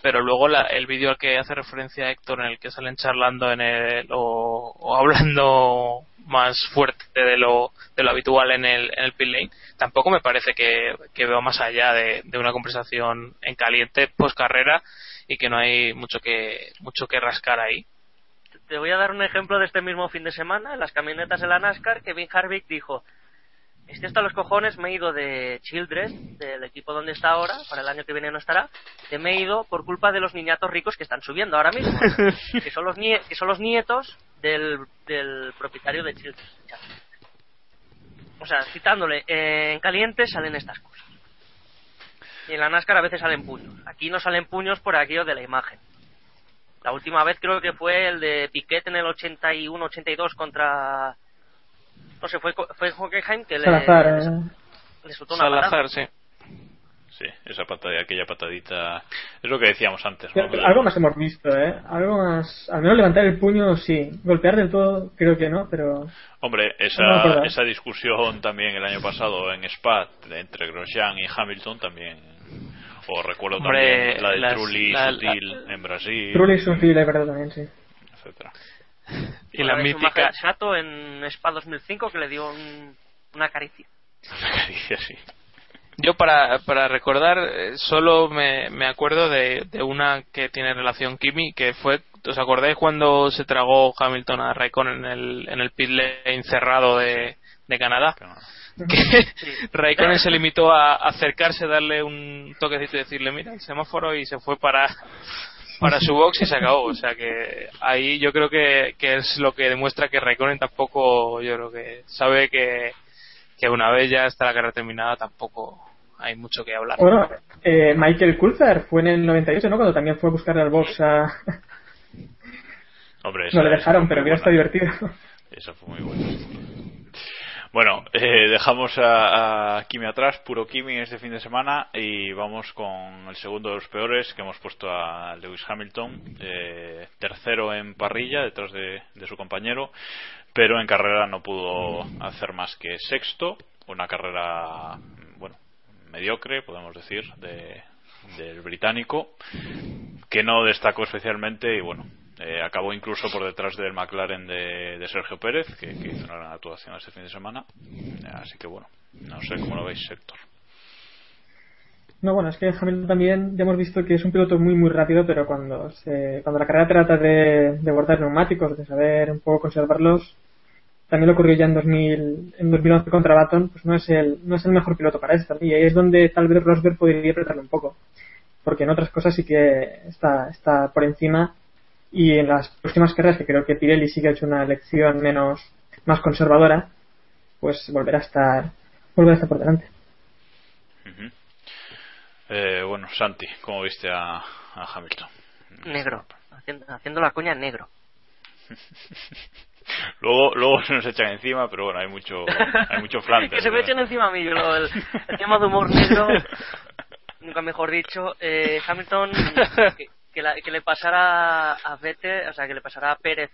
[SPEAKER 10] pero luego la- el vídeo al que hace referencia Héctor, en el que salen charlando en el, o, hablando más fuerte de lo, de lo habitual en el, en el pit lane, tampoco me parece que, que veo más allá de, de una conversación en caliente post carrera y que no hay mucho que mucho que rascar ahí.
[SPEAKER 8] Te voy a dar un ejemplo de este mismo fin de semana, en las camionetas de la NASCAR, Kevin Harvick dijo, estoy hasta los cojones, me he ido de Childress, del equipo donde está ahora, para el año que viene no estará, que me he ido por culpa de los niñatos ricos que están subiendo ahora mismo, que son los, nie- que son los nietos del, del propietario de Childress. O sea, citándole, eh, en caliente salen estas cosas. Y en la NASCAR a veces salen puños. Aquí no salen puños por aquello de la imagen. La última vez creo que fue el de Piquet en el 81-82 contra... No sé, fue, fue Hockenheim que le,
[SPEAKER 7] Salazar,
[SPEAKER 8] le,
[SPEAKER 7] eh.
[SPEAKER 8] le soltó una patada.
[SPEAKER 10] Salazar, sí.
[SPEAKER 5] Sí, esa patada, aquella patadita. Es lo que decíamos antes. ¿no?
[SPEAKER 7] Algo más hemos visto, ¿eh? Algo más... Al menos levantar el puño, sí. Golpear del todo, creo que no, pero...
[SPEAKER 5] Hombre, esa, esa discusión también el año pasado en Spa entre Grosjean y Hamilton también. O recuerdo
[SPEAKER 10] Hombre,
[SPEAKER 5] también la de
[SPEAKER 10] las-
[SPEAKER 5] Trulli
[SPEAKER 10] la-
[SPEAKER 5] Sutil en Brasil.
[SPEAKER 7] Trulli es fil de verdad también, sí.
[SPEAKER 5] etcétera.
[SPEAKER 10] Y la mítica,
[SPEAKER 8] Chato en Spa 2005 que le dio un- una caricia.
[SPEAKER 5] Dice así.
[SPEAKER 10] Yo para, para recordar eh, solo me, me acuerdo de, de una que tiene relación Kimi, que fue, ¿os acordáis cuando se tragó Hamilton a Raikkonen en el, en el pit lane cerrado de, de Canadá? Que Raikkonen se limitó a acercarse, darle un toquecito y decirle, mira, el semáforo y se fue para, para su box y se acabó. O sea que ahí yo creo que, que es lo que demuestra que Raikkonen tampoco, yo creo que sabe que, que una vez ya está la carrera terminada tampoco hay mucho que hablar.
[SPEAKER 7] Bueno, eh, Michael Coulthard fue en el 98, ¿no? Cuando también fue a buscarle al box a...
[SPEAKER 5] Hombre,
[SPEAKER 7] no le dejaron, pero hubiera estado divertido.
[SPEAKER 5] Eso fue muy bueno. Bueno, eh, dejamos a, a Kimi atrás, puro Kimi este fin de semana y vamos con el segundo de los peores que hemos puesto a Lewis Hamilton, eh, tercero en parrilla detrás de, de su compañero, pero en carrera no pudo hacer más que sexto, una carrera, bueno, mediocre, podemos decir, de, del británico, que no destacó especialmente y bueno, eh, acabó incluso por detrás del McLaren de, Sergio Pérez, que, hizo una gran actuación este fin de semana. Así que bueno, no sé cómo lo veis, Héctor.
[SPEAKER 7] No, bueno, es que Hamilton también ya hemos visto que es un piloto muy, muy rápido, pero cuando se, cuando la carrera trata de, de guardar neumáticos, de saber un poco conservarlos, también lo ocurrió ya en 2000, en 2011 contra Baton, pues no es el, no es el mejor piloto para esto. Y ahí es donde tal vez Rosberg podría apretarle un poco. Porque en otras cosas sí que está, está por encima. Y en las próximas carreras, que creo que Pirelli sí que ha hecho una elección menos, más conservadora, pues volverá a estar, volverá a estar por delante.
[SPEAKER 5] Ujú. Eh, bueno, Santi, ¿cómo viste a, a Hamilton?
[SPEAKER 8] Negro. Haciendo, haciendo la coña en negro.
[SPEAKER 5] Luego, luego se nos echan encima, pero bueno, hay mucho, hay mucho flanter.
[SPEAKER 8] que se me echen encima a mí. lo- el, el tema de humor negro, nunca mejor dicho. Eh, Hamilton, que, la- que le pasara a Vettel, o sea, que le pasara a Pérez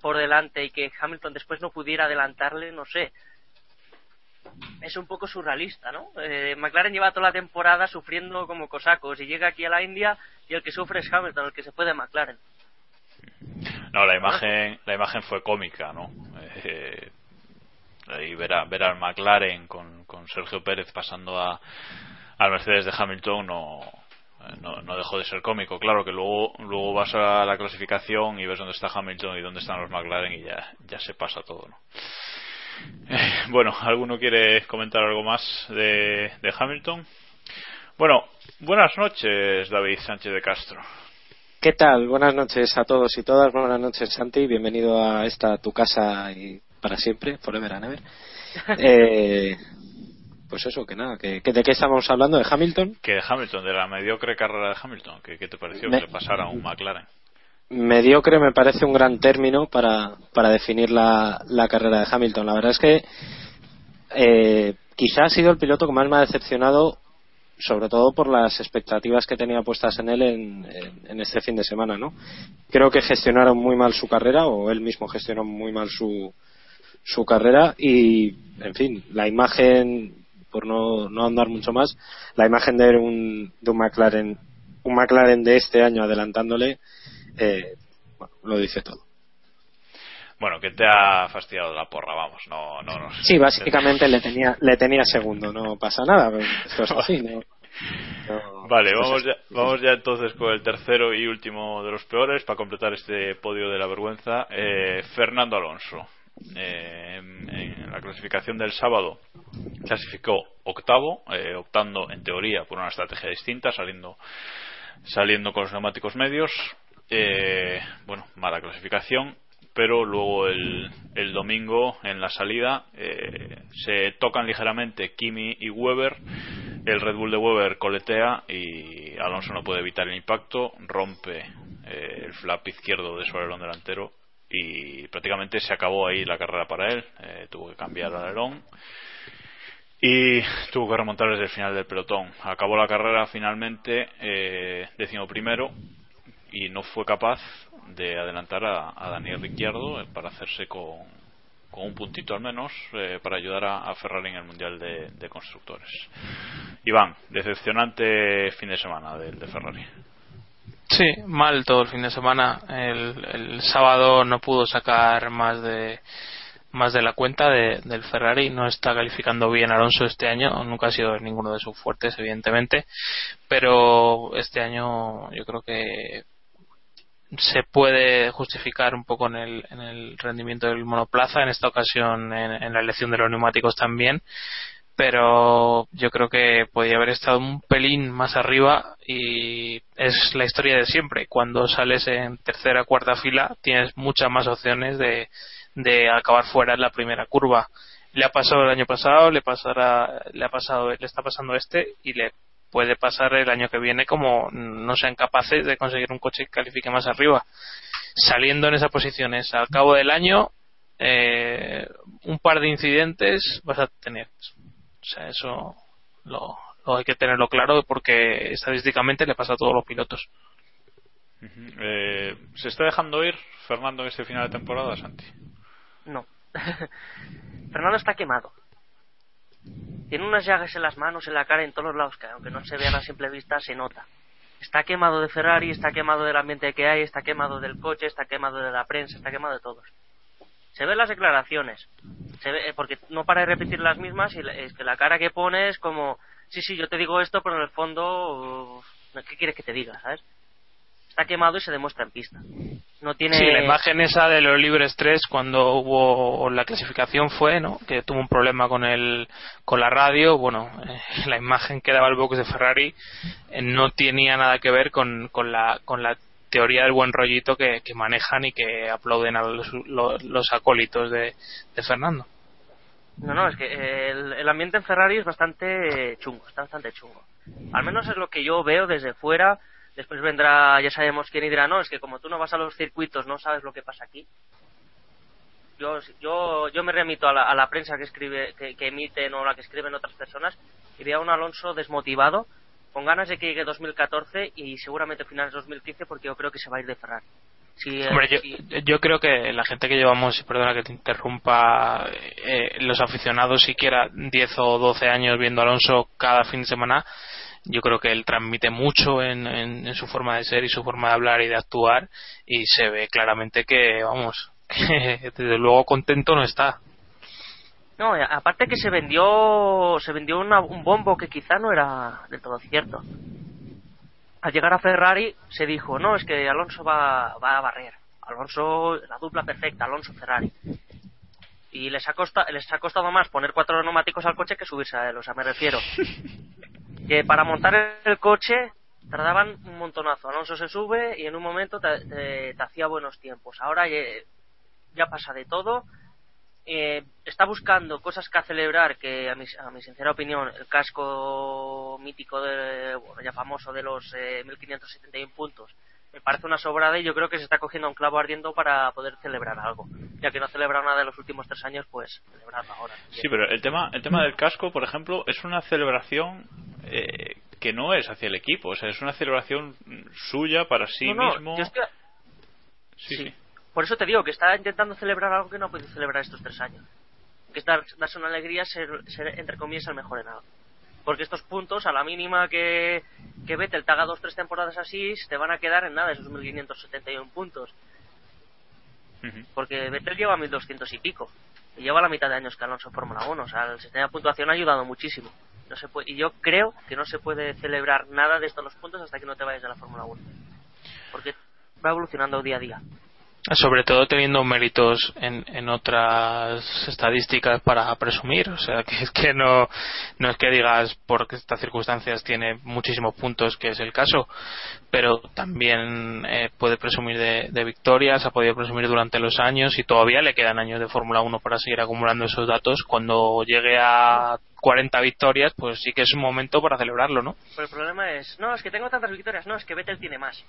[SPEAKER 8] por delante y que Hamilton después no pudiera adelantarle, no sé. Es un poco surrealista, ¿no? Eh, McLaren lleva toda la temporada sufriendo como cosacos y llega aquí a la India y el que sufre es Hamilton, el que se fue de McLaren.
[SPEAKER 5] No, la imagen, la imagen fue cómica, ¿no? Eh, y ver, a, ver al McLaren con, con Sergio Pérez pasando a, al Mercedes de Hamilton no, no, no dejó de ser cómico. Claro que luego, luego vas a la clasificación y ves dónde está Hamilton y dónde están los McLaren y ya, ya se pasa todo, ¿no? Eh, bueno, ¿alguno quiere comentar algo más de, de Hamilton? Bueno, buenas noches, David Sánchez de Castro.
[SPEAKER 11] ¿Qué tal? Buenas noches a todos y todas. Buenas noches, Santi. Bienvenido a esta tu casa y para siempre, forever and ever. Eh, pues eso, que nada. Que, que ¿De qué estamos hablando? ¿De Hamilton?
[SPEAKER 5] Que de Hamilton, de la mediocre carrera de Hamilton, ¿qué, qué te pareció
[SPEAKER 11] Me-
[SPEAKER 5] que le pasara a un McLaren?
[SPEAKER 11] Mediocre me parece un gran término para, para definir la, la carrera de Hamilton. La verdad es que eh, quizá ha sido el piloto que más me ha decepcionado sobre todo por las expectativas que tenía puestas en él en, en, este fin de semana, ¿no? Creo que gestionaron muy mal su carrera o él mismo gestionó muy mal su, su carrera y, en fin, la imagen, por no, no andar mucho más, la imagen de un, de un McLaren, un McLaren de este año adelantándole, eh, bueno, lo dice todo.
[SPEAKER 5] Bueno, que te ha fastidiado la porra, vamos, no, no, no
[SPEAKER 11] Sí, básicamente le tenía, le tenía segundo, no pasa nada, esto es así, ¿no?
[SPEAKER 5] vale, vamos ya, vamos ya entonces con el tercero y último de los peores para completar este podio de la vergüenza. Eh, Fernando Alonso. Eh, en la clasificación del sábado clasificó octavo, eh, optando en teoría por una estrategia distinta, saliendo, saliendo con los neumáticos medios. Eh, bueno, mala clasificación pero luego el, el domingo en la salida eh, se tocan ligeramente Kimi y Weber el Red Bull de Weber coletea y Alonso no puede evitar el impacto rompe eh, el flap izquierdo de su alerón delantero y prácticamente se acabó ahí la carrera para él eh, tuvo que cambiar el alerón y tuvo que remontar desde el final del pelotón acabó la carrera finalmente eh, primero y no fue capaz de adelantar a, Daniel Ricciardo para hacerse con, con un puntito al menos eh, para ayudar a, Ferrari en el Mundial de, Constructores. Iván, decepcionante fin de semana del de Ferrari.
[SPEAKER 10] Sí, mal todo el fin de semana. El, el sábado no pudo sacar más de más de la cuenta del Ferrari. No está calificando bien Alonso este año. Nunca ha sido ninguno de sus fuertes, evidentemente. Pero este año yo creo que se puede justificar un poco en el, en el rendimiento del monoplaza, en esta ocasión en, la elección de los neumáticos también, pero yo creo que podría haber estado un pelín más arriba y es la historia de siempre. Cuando sales en tercera o cuarta fila tienes muchas más opciones de, de acabar fuera en la primera curva. Le ha pasado el año pasado, le pasará, le ha pasado, le está pasando este y le puede pasar el año que viene como no sean capaces de conseguir un coche que califique más arriba. Saliendo en esas posiciones al cabo del año, eh, un par de incidentes vas a tener. O sea, eso lo, hay que tenerlo claro porque estadísticamente le pasa a todos los pilotos.
[SPEAKER 5] Eh, ¿Se está dejando ir Fernando en este final de temporada, Santi?
[SPEAKER 8] No. Fernando está quemado. Tiene unas llagas en las manos, en la cara, en todos los lados, que aunque no se vean a simple vista, se nota. Está quemado de Ferrari, está quemado del ambiente que hay, está quemado del coche, está quemado de la prensa, está quemado de todos. Se ven las declaraciones, se ve, eh, porque no para de repetir las mismas y es que la cara que pone es como, sí, sí, yo te digo esto, pero en el fondo, ¿qué quieres que te diga, sabes? está quemado y se demuestra en pista. No tiene...
[SPEAKER 10] Sí, la imagen esa de los libres 3 cuando hubo la clasificación fue, ¿no? Que tuvo un problema con el con la radio. Bueno, eh, la imagen que daba el box de Ferrari eh, no tenía nada que ver con, con la con la teoría del buen rollito que, manejan y que aplauden a los, los, acólitos de, de, Fernando.
[SPEAKER 8] No, no, es que el, el ambiente en Ferrari es bastante chungo, está bastante chungo. Al menos es lo que yo veo desde fuera Después vendrá, ya sabemos quién y no, es que como tú no vas a los circuitos, no sabes lo que pasa aquí. Yo, yo, yo me remito a la, a la prensa que escribe, que, que, emiten o la que escriben otras personas, y a un Alonso desmotivado, con ganas de que llegue 2014 y seguramente finales de 2015 porque yo creo que se va a ir de Ferrari.
[SPEAKER 10] Eh, Hombre, yo, yo, creo que la gente que llevamos, perdona que te interrumpa, eh, los aficionados siquiera 10 o 12 años viendo a Alonso cada fin de semana, yo creo que él transmite mucho en, en, su forma de ser y su forma de hablar y de actuar y se ve claramente que, vamos, que desde luego contento no está.
[SPEAKER 8] No, aparte que se vendió, se vendió un bombo que quizá no era del todo cierto. Al llegar a Ferrari se dijo, no, es que Alonso va, va a barrer. Alonso, la dupla perfecta, Alonso-Ferrari. Y les ha, costado, les ha costado más poner cuatro neumáticos al coche que subirse a él, o sea, me refiero. que para montar el coche tardaban un montonazo. Alonso se sube y en un momento te, hacía buenos tiempos. Ahora ya, pasa de todo. Eh, está buscando cosas que celebrar que a mi, a mi sincera opinión el casco mítico de, ya famoso de los eh, 1571 puntos me parece una sobrada y yo creo que se está cogiendo un clavo ardiendo para poder celebrar algo. Ya que no celebra nada de los últimos tres años, pues celebrarlo ahora.
[SPEAKER 5] Sí, pero el tema, el tema del casco, por ejemplo, es una celebración eh, que no es hacia el equipo, o sea, es una celebración suya para sí
[SPEAKER 8] No, no,
[SPEAKER 5] mismo.
[SPEAKER 8] yo
[SPEAKER 5] Sí, sí.
[SPEAKER 8] Por eso te digo que está intentando celebrar algo que no ha podido celebrar estos tres años. Que es dar- darse una alegría, ser, ser, entre comillas, el mejor en algo. Porque estos puntos, a la mínima que, que Vettel te haga dos tres temporadas así, te van a quedar en nada esos 1571 puntos. Porque Vettel lleva 1200 y pico. Y lleva la mitad de años que Alonso en Fórmula 1. O sea, el sistema de puntuación ha ayudado muchísimo. No se puede, y yo creo que no se puede celebrar nada de estos los puntos hasta que no te vayas de la Fórmula 1. Porque va evolucionando día a día.
[SPEAKER 10] Sobre todo teniendo méritos en, en otras estadísticas para presumir o sea que es que no no es que digas por estas circunstancias tiene muchísimos puntos que es el caso pero también eh, puede presumir de, de victorias ha podido presumir durante los años y todavía le quedan años de Fórmula 1 para seguir acumulando esos datos cuando llegue a 40 victorias pues sí que es un momento para celebrarlo ¿no?
[SPEAKER 8] Pero el problema es, no, es que tengo tantas victorias, no, es que Vettel tiene más.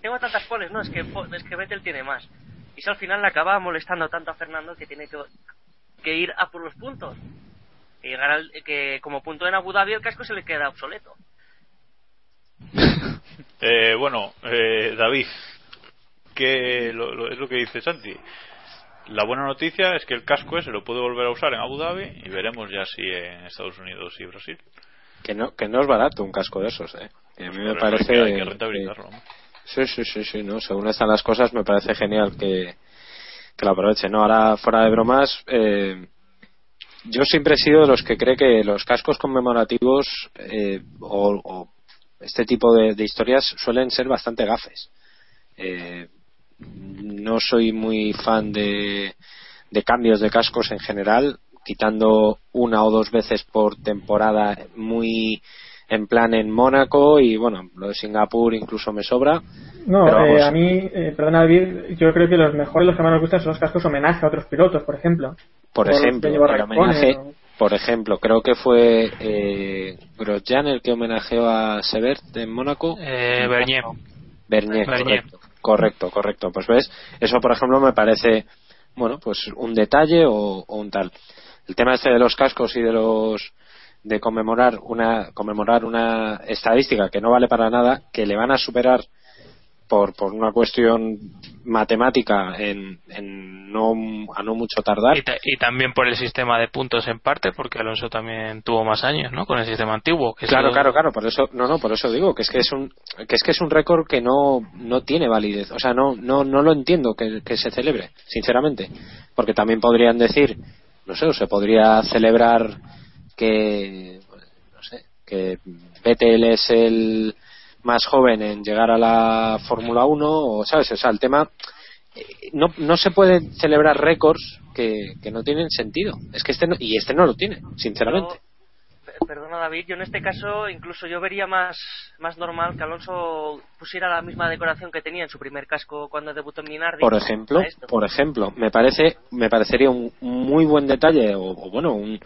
[SPEAKER 8] Tengo tantas poles, no, es que, es que Vettel tiene más. Y eso al final le acaba molestando tanto a Fernando que tiene que, que ir a por los puntos. Y llegar al, que como punto en Abu Dhabi el casco se le queda obsoleto.
[SPEAKER 5] Eh, bueno, eh, David, que lo, lo- es lo que dice Santi. La buena noticia es que el casco ese lo puede volver a usar en Abu Dhabi y veremos ya si en Estados Unidos y Brasil.
[SPEAKER 11] Que no, que no es barato un casco de esos, ¿eh? Que a mí me
[SPEAKER 5] Pero
[SPEAKER 11] parece.
[SPEAKER 5] hay que- hay que rentabilizarlo,
[SPEAKER 11] que-
[SPEAKER 5] ¿no?
[SPEAKER 11] Sí, sí, sí, sí, no. Según están las cosas, me parece genial que, que lo aproveche. No, ahora fuera de bromas, eh, yo siempre he sido de los que cree que los cascos conmemorativos eh, o, este tipo de, de historias suelen ser bastante gafes. Eh, no soy muy fan de, de cambios de cascos en general, quitando una o dos veces por temporada muy en plan en Mónaco y bueno, lo de Singapur incluso me sobra.
[SPEAKER 7] No, eh, a mí, eh, perdona David, yo creo que los mejores, los que más nos gustan son los cascos homenaje a otros pilotos, por ejemplo.
[SPEAKER 11] por ejemplo,
[SPEAKER 7] llevó
[SPEAKER 11] el
[SPEAKER 7] Raikkonen,
[SPEAKER 11] homenaje,
[SPEAKER 7] o-
[SPEAKER 11] por ejemplo, creo que fue eh, Grosjean el que homenajeó a Sebert en Mónaco.
[SPEAKER 10] Eh, Bernier.
[SPEAKER 11] Bernier,
[SPEAKER 10] Bernier.
[SPEAKER 11] correcto, correcto, correcto. Pues ves, eso por ejemplo me parece, bueno, pues un detalle o, o un tal. El tema este de los cascos y de los de conmemorar una conmemorar una estadística que no vale para nada, que le van a superar por, por una cuestión matemática en, en no, a no mucho tardar.
[SPEAKER 10] Y, ta- y también por el sistema de puntos en parte, porque Alonso también tuvo más años, ¿no? Con el sistema antiguo. Que
[SPEAKER 11] Claro,
[SPEAKER 10] eso-
[SPEAKER 11] claro, claro, por eso, no, no, por eso digo que es que es un, que es que es un récord que no, no tiene validez, o sea, no, no, no lo entiendo que, que se celebre, sinceramente, porque también podrían decir, no sé, o se podría celebrar que, no sé, que Vettel es el más joven en llegar a la Fórmula 1, o sabes, o sea, el tema, eh, no, no se pueden celebrar récords que, que no tienen sentido, es que este no, y este no lo tiene, sinceramente.
[SPEAKER 8] Pe- Perdona David, yo en este caso incluso yo vería más, más normal que Alonso pusiera la misma decoración que tenía en su primer casco cuando debutó en Minardi.
[SPEAKER 11] por ejemplo por ejemplo me parece me parecería un muy buen detalle o, o bueno un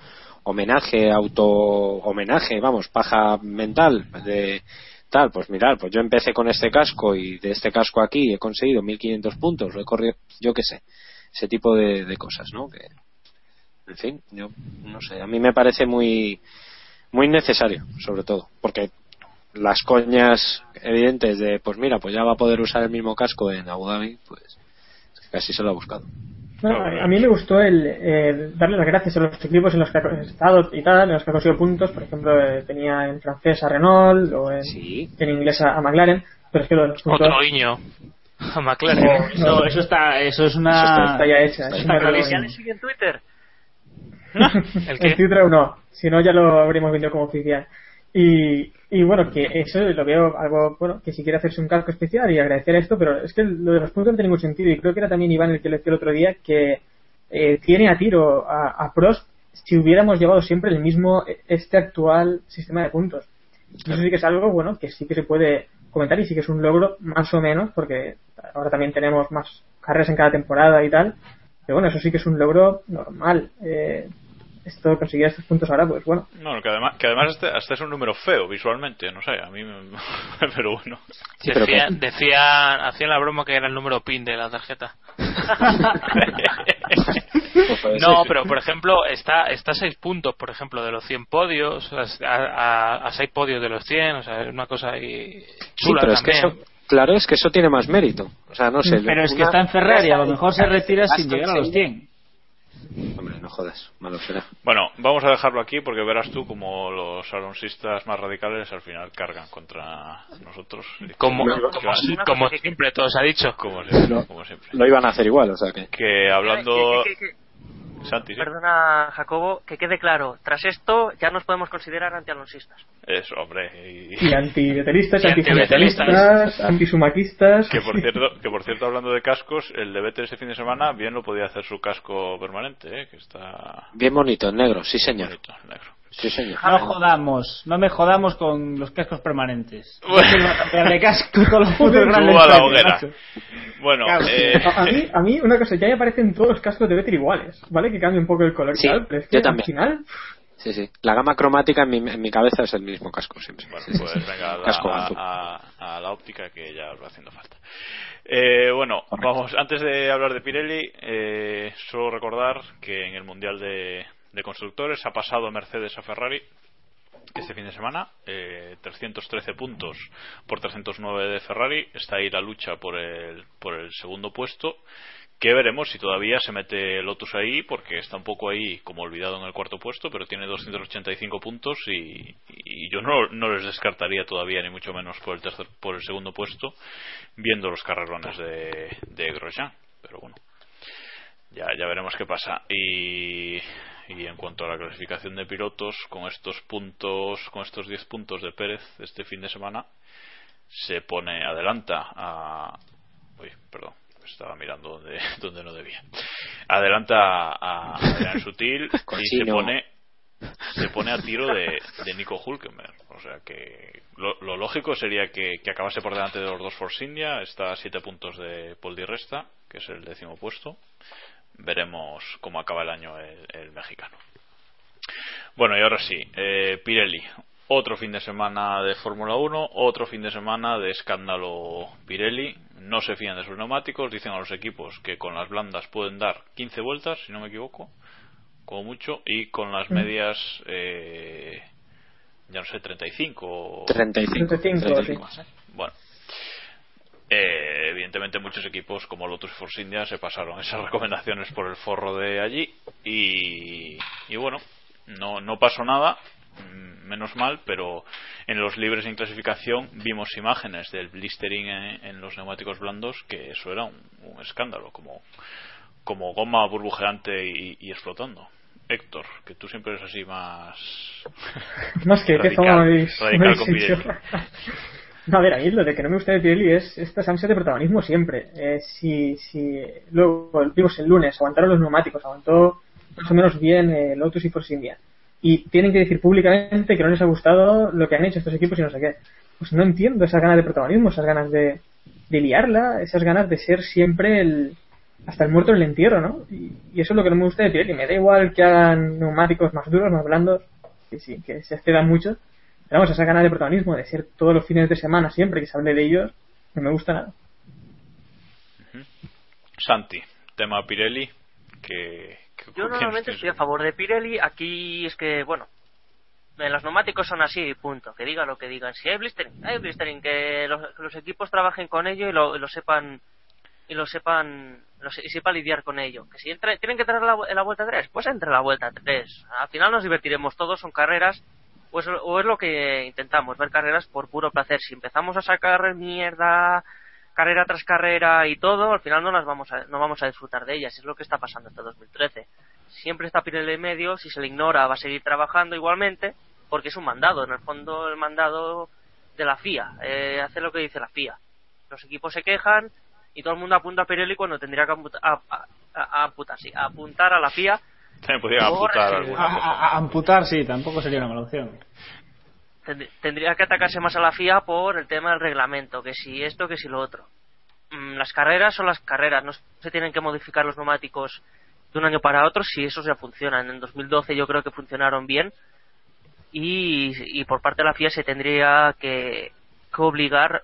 [SPEAKER 11] homenaje auto homenaje vamos paja mental de tal pues mirar pues yo empecé con este casco y de este casco aquí he conseguido 1500 puntos lo he corrido yo qué sé ese tipo de, cosas no que en fin yo no sé a mí me parece muy muy necesario sobre todo porque las coñas evidentes de pues mira pues ya va a poder usar el mismo casco en Abu Dhabi pues casi se lo ha buscado
[SPEAKER 7] No, a mí me gustó el, el darle las gracias a los equipos en los que ha estado y tal, en los que ha conseguido puntos. Por ejemplo, eh, tenía en francés a Renault o en, en inglés a, a McLaren. Pero es que lo de los puntos.
[SPEAKER 10] Otro guiño a McLaren.
[SPEAKER 7] No, no.
[SPEAKER 9] Eso, eso está, eso es una.
[SPEAKER 7] Eso está- está ya hecha, es una
[SPEAKER 8] ¿Ya
[SPEAKER 7] revolución.
[SPEAKER 8] le sigue en Twitter?
[SPEAKER 10] ¿El qué?
[SPEAKER 7] En Twitter no, si no ya lo habríamos vendido como oficial. Y, y bueno, que eso lo veo algo, bueno, que si quiere hacerse un casco especial y agradecer esto, pero es que lo de los puntos no tiene ningún sentido. Y creo que era también Iván el que lo decía el otro día, que eh, tiene a tiro a, a Prost si hubiéramos llevado siempre el mismo, este actual sistema de puntos. Eso sí que es algo, bueno, que sí que se puede comentar y sí que es un logro más o menos, porque ahora también tenemos más carreras en cada temporada y tal. Pero bueno, eso sí que es un logro normal. Eh, esto conseguir estos puntos ahora, pues bueno.
[SPEAKER 5] No, que además, que además este, hasta es un número feo visualmente, no sé, a mí me... pero bueno.
[SPEAKER 10] Decía, decía, hacían la broma que era el número PIN de la tarjeta. No, pero por ejemplo, está, está a 6 puntos, por ejemplo, de los 100 podios, a, 6 podios de los 100, o sea, es una cosa ahí
[SPEAKER 11] Sí,
[SPEAKER 10] chula
[SPEAKER 11] pero es que
[SPEAKER 10] también.
[SPEAKER 11] eso, claro, es que eso tiene más mérito. O sea, no sé.
[SPEAKER 9] Pero es que
[SPEAKER 11] una-
[SPEAKER 9] está en Ferrari, a lo mejor se retira sin llegar a los
[SPEAKER 11] Martin.
[SPEAKER 9] 100.
[SPEAKER 11] Hombre, no jodas, malo será.
[SPEAKER 5] Bueno, vamos a dejarlo aquí porque verás tú como los alonsistas más radicales al final cargan contra nosotros.
[SPEAKER 10] Como, como, siempre, todo se ha dicho.
[SPEAKER 5] como siempre, como siempre.
[SPEAKER 11] Lo iban a hacer igual, o sea que.
[SPEAKER 5] Que hablando... Santi, sí.
[SPEAKER 8] Perdona, Jacobo, que quede claro. Tras esto ya nos podemos considerar antialonsistas.
[SPEAKER 5] Eso, hombre. Y,
[SPEAKER 7] Y antivetelistas,
[SPEAKER 10] Y
[SPEAKER 7] antifundamentalistas, antisumaquistas.
[SPEAKER 5] Que por cierto, que por cierto hablando de cascos, el de Vettel este fin de semana bien lo podía hacer su casco permanente, ¿eh? que está
[SPEAKER 11] Bien bonito, en negro, sí señor.
[SPEAKER 5] bonito, negro.
[SPEAKER 11] Sí señor.
[SPEAKER 9] No jodamos, no me jodamos con los cascos permanentes. Yo quiero cambiar de casco con los putos
[SPEAKER 7] Tú
[SPEAKER 9] grandes
[SPEAKER 5] a la
[SPEAKER 9] premios,
[SPEAKER 5] hoguera.
[SPEAKER 9] macho.
[SPEAKER 5] Bueno,
[SPEAKER 9] Claro.
[SPEAKER 5] eh,
[SPEAKER 7] A, mí, a mí, una cosa, ya me parecen todos los cascos de Vettel iguales, ¿vale? Que cambie un poco el color y
[SPEAKER 11] Sí,
[SPEAKER 7] tal, pero es
[SPEAKER 11] yo
[SPEAKER 7] que al
[SPEAKER 11] también.
[SPEAKER 7] final,
[SPEAKER 11] Sí, sí. La gama cromática en mi, en mi cabeza es el mismo casco siempre.
[SPEAKER 5] bueno, pues venga la,
[SPEAKER 11] Casco
[SPEAKER 5] a- a- a la óptica que ya os va haciendo falta. Eh, bueno, vamos, antes de hablar de Pirelli, eh, solo recordar que en el Mundial de, de Constructores ha pasado Mercedes a Ferrari este fin de semana, eh, 313 puntos por 309 de Ferrari, está ahí la lucha por el, por el segundo puesto, que veremos si todavía se mete Lotus ahí, porque está un poco ahí como olvidado en el cuarto puesto, pero tiene 285 puntos y, y yo no, no les descartaría todavía, ni mucho menos por el, tercer, por el segundo puesto, viendo los carrerones de, de Grosjean, pero bueno. Ya, ya veremos qué pasa. Y, y en cuanto a la clasificación de pilotos, con estos puntos, con estos 10 puntos de Pérez este fin de semana, se pone adelanta a. Uy, perdón, estaba mirando donde, donde no debía. Adelanta a, Sutil y se pone se pone a tiro de, de Nico Hulkenberg. O sea que lo, lo lógico sería que, que acabase por delante de los dos Force India. Está a 7 puntos de Paul Di Resta, que es el décimo puesto. Veremos cómo acaba el año el, el mexicano. Bueno, y ahora sí, eh, Pirelli. Otro fin de semana de Fórmula 1, otro fin de semana de escándalo Pirelli. No se fían de sus neumáticos, dicen a los equipos que con las blandas pueden dar 15 vueltas, si no me equivoco, como mucho, y con las medias, eh, ya no sé, 35 o
[SPEAKER 11] 35.
[SPEAKER 7] 35,
[SPEAKER 11] 35.
[SPEAKER 5] bueno, eh, evidentemente muchos equipos como Lotus Force India se pasaron esas recomendaciones por el forro de allí y, y bueno, no, no pasó nada, mm, menos mal, pero en los libres en clasificación vimos imágenes del blistering en, en los neumáticos blandos que eso era un, un escándalo, como, como goma burbujeante y, y explotando. Héctor, que tú siempre eres así más...
[SPEAKER 7] más que, ¿qué
[SPEAKER 5] radical,
[SPEAKER 7] habéis,
[SPEAKER 5] radical
[SPEAKER 7] No, a ver, a mí lo de que no me gusta de Pirelli es estas ansias de protagonismo siempre. Eh, si, si luego vimos el lunes, aguantaron los neumáticos, aguantó más o menos bien eh, Lotus y Force India. Y tienen que decir públicamente que no les ha gustado lo que han hecho estos equipos y no sé qué. Pues no entiendo esas ganas de protagonismo, esas ganas de, de liarla, esas ganas de ser siempre el hasta el muerto en el entierro, ¿no? Y, y eso es lo que no me gusta de Pirelli. Me da igual que hagan neumáticos más duros, más blandos, que sí, que se excedan mucho. Pero vamos, esa ganas de protagonismo, de ser todos los fines de semana siempre que se hable de ellos, no me gusta nada.
[SPEAKER 5] Santi, tema Pirelli, que... que-
[SPEAKER 8] Yo
[SPEAKER 5] ¿qué
[SPEAKER 8] normalmente estoy a favor de Pirelli. Aquí es que, bueno, los neumáticos son así, punto. Que digan lo que digan. Si hay blistering, hay blistering. Que los, que los equipos trabajen con ello y lo, y lo sepan y lo sepan lo se- y sepan lidiar con ello. Que si entra- tienen que entrar en la, en la vuelta 3, pues entre la vuelta 3. Al final nos divertiremos todos, son carreras. Pues, o es lo que intentamos, ver carreras por puro placer. Si empezamos a sacar mierda carrera tras carrera y todo, al final no las vamos a, no vamos a disfrutar de ellas. Es lo que está pasando este 2013. Siempre está Pirelli en medio, si se le ignora va a seguir trabajando igualmente, porque es un mandado. En el fondo, el mandado de la FIA. Eh, hace lo que dice la FIA. Los equipos se quejan y todo el mundo apunta a Pirelli cuando tendría que a apuntar a la FIA.
[SPEAKER 5] También podría amputar
[SPEAKER 8] Por-
[SPEAKER 5] alguna
[SPEAKER 9] A,
[SPEAKER 5] cosa.
[SPEAKER 9] a- a amputar, sí, tampoco sería una mala opción.
[SPEAKER 8] Tend- Tendría que atacarse más a la FIA por el tema del reglamento, que si esto, que si lo otro. Mm, Las carreras son las carreras, no se tienen que modificar los neumáticos de un año para otro si esos ya funcionan. En 2012 yo creo que funcionaron bien y, y por parte de la FIA se tendría que, que obligar,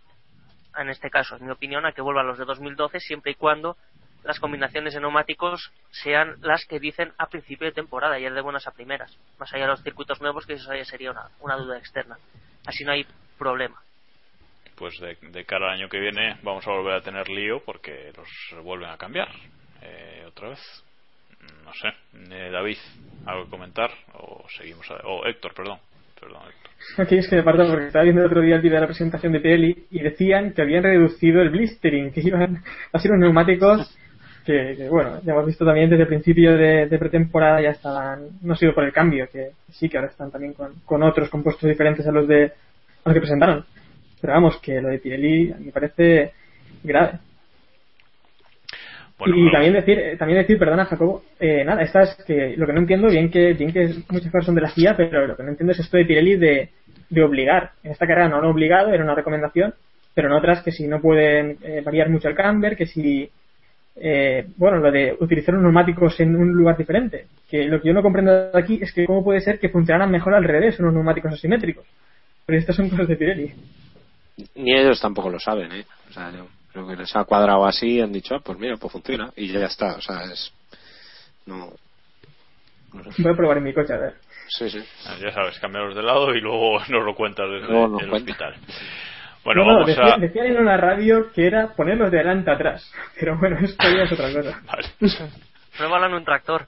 [SPEAKER 8] en este caso, en mi opinión, a que vuelvan los de 2012 siempre y cuando las combinaciones de neumáticos sean las que dicen a principio de temporada y es de buenas a primeras. Más allá de los circuitos nuevos, que eso ya sería una, una duda externa. Así no hay problema.
[SPEAKER 5] Pues de, de cara al año que viene vamos a volver a tener lío porque los vuelven a cambiar eh, otra vez. No sé. Eh, David, ¿algo que comentar? O seguimos. A... O Héctor, perdón. Perdón, Héctor.
[SPEAKER 7] Aquí es que me parto porque estaba viendo el otro día el vídeo de la presentación de Pirelli y decían que habían reducido el blistering, que iban a ser unos neumáticos que, que, bueno, ya hemos visto también desde el principio de, de, pretemporada ya estaban, no ha sido por el cambio, que sí que ahora están también con, con otros compuestos diferentes a los de a los que presentaron. Pero vamos, que lo de Pirelli me parece grave.
[SPEAKER 5] Bueno,
[SPEAKER 7] y
[SPEAKER 5] bueno.
[SPEAKER 7] también decir, eh, también decir, perdona Jacobo, eh, nada, estas que lo que no entiendo, bien que, bien que muchas cosas son de la FIA, pero lo que no entiendo es esto de Pirelli de, de obligar. En esta carrera no han obligado, era una recomendación, pero en otras que si no pueden eh, variar mucho el camber, que si eh, bueno, lo de utilizar unos neumáticos en un lugar diferente. Que lo que yo no comprendo de aquí es que cómo puede ser que funcionaran mejor al revés unos neumáticos asimétricos. Pero estas son cosas de Pirelli.
[SPEAKER 11] Ni ellos tampoco lo saben, ¿eh? O sea, yo creo que les ha cuadrado así y han dicho, ah, pues mira, pues funciona. Y ya está, o sea, es. No. no sé.
[SPEAKER 7] Voy a probar en mi coche, a ver.
[SPEAKER 11] Sí, sí.
[SPEAKER 5] Ah, Ya sabes, cambiarlos de lado y luego nos lo cuentas desde el
[SPEAKER 11] cuenta.
[SPEAKER 5] hospital. Bueno,
[SPEAKER 7] no, no,
[SPEAKER 5] vamos
[SPEAKER 7] decía-
[SPEAKER 5] a.
[SPEAKER 7] decían en una radio que era ponerlos de adelante atrás. Pero bueno, esto ya es otra cosa.
[SPEAKER 5] Vale.
[SPEAKER 8] Pruébalo en un tractor.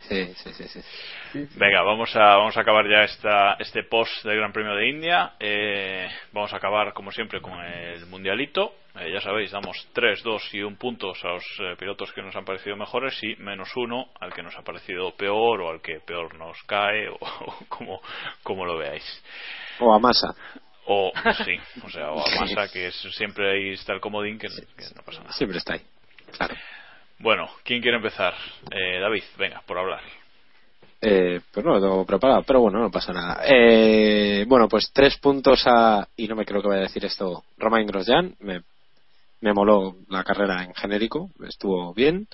[SPEAKER 11] Sí, sí, sí, sí.
[SPEAKER 5] Venga, vamos a, vamos a acabar ya esta, este post del Gran Premio de India. Eh, vamos a acabar, como siempre, con el Mundialito. Eh, ya sabéis, damos 3, 2 y 1 puntos a los eh, pilotos que nos han parecido mejores y menos uno al que nos ha parecido peor o al que peor nos cae o, o como, como lo veáis.
[SPEAKER 11] O a masa.
[SPEAKER 5] O, sí, o sea, o a masa, que es, siempre ahí está el comodín que, que no pasa nada.
[SPEAKER 11] Siempre está ahí. Claro.
[SPEAKER 5] Bueno, ¿quién quiere empezar? Eh, David, venga, por hablar.
[SPEAKER 11] Eh, pues no lo tengo preparado, pero bueno, no pasa nada. Eh, bueno, pues tres puntos a, y no me creo que vaya a decir esto, Romain Grosjean, me, me moló la carrera en genérico, estuvo bien.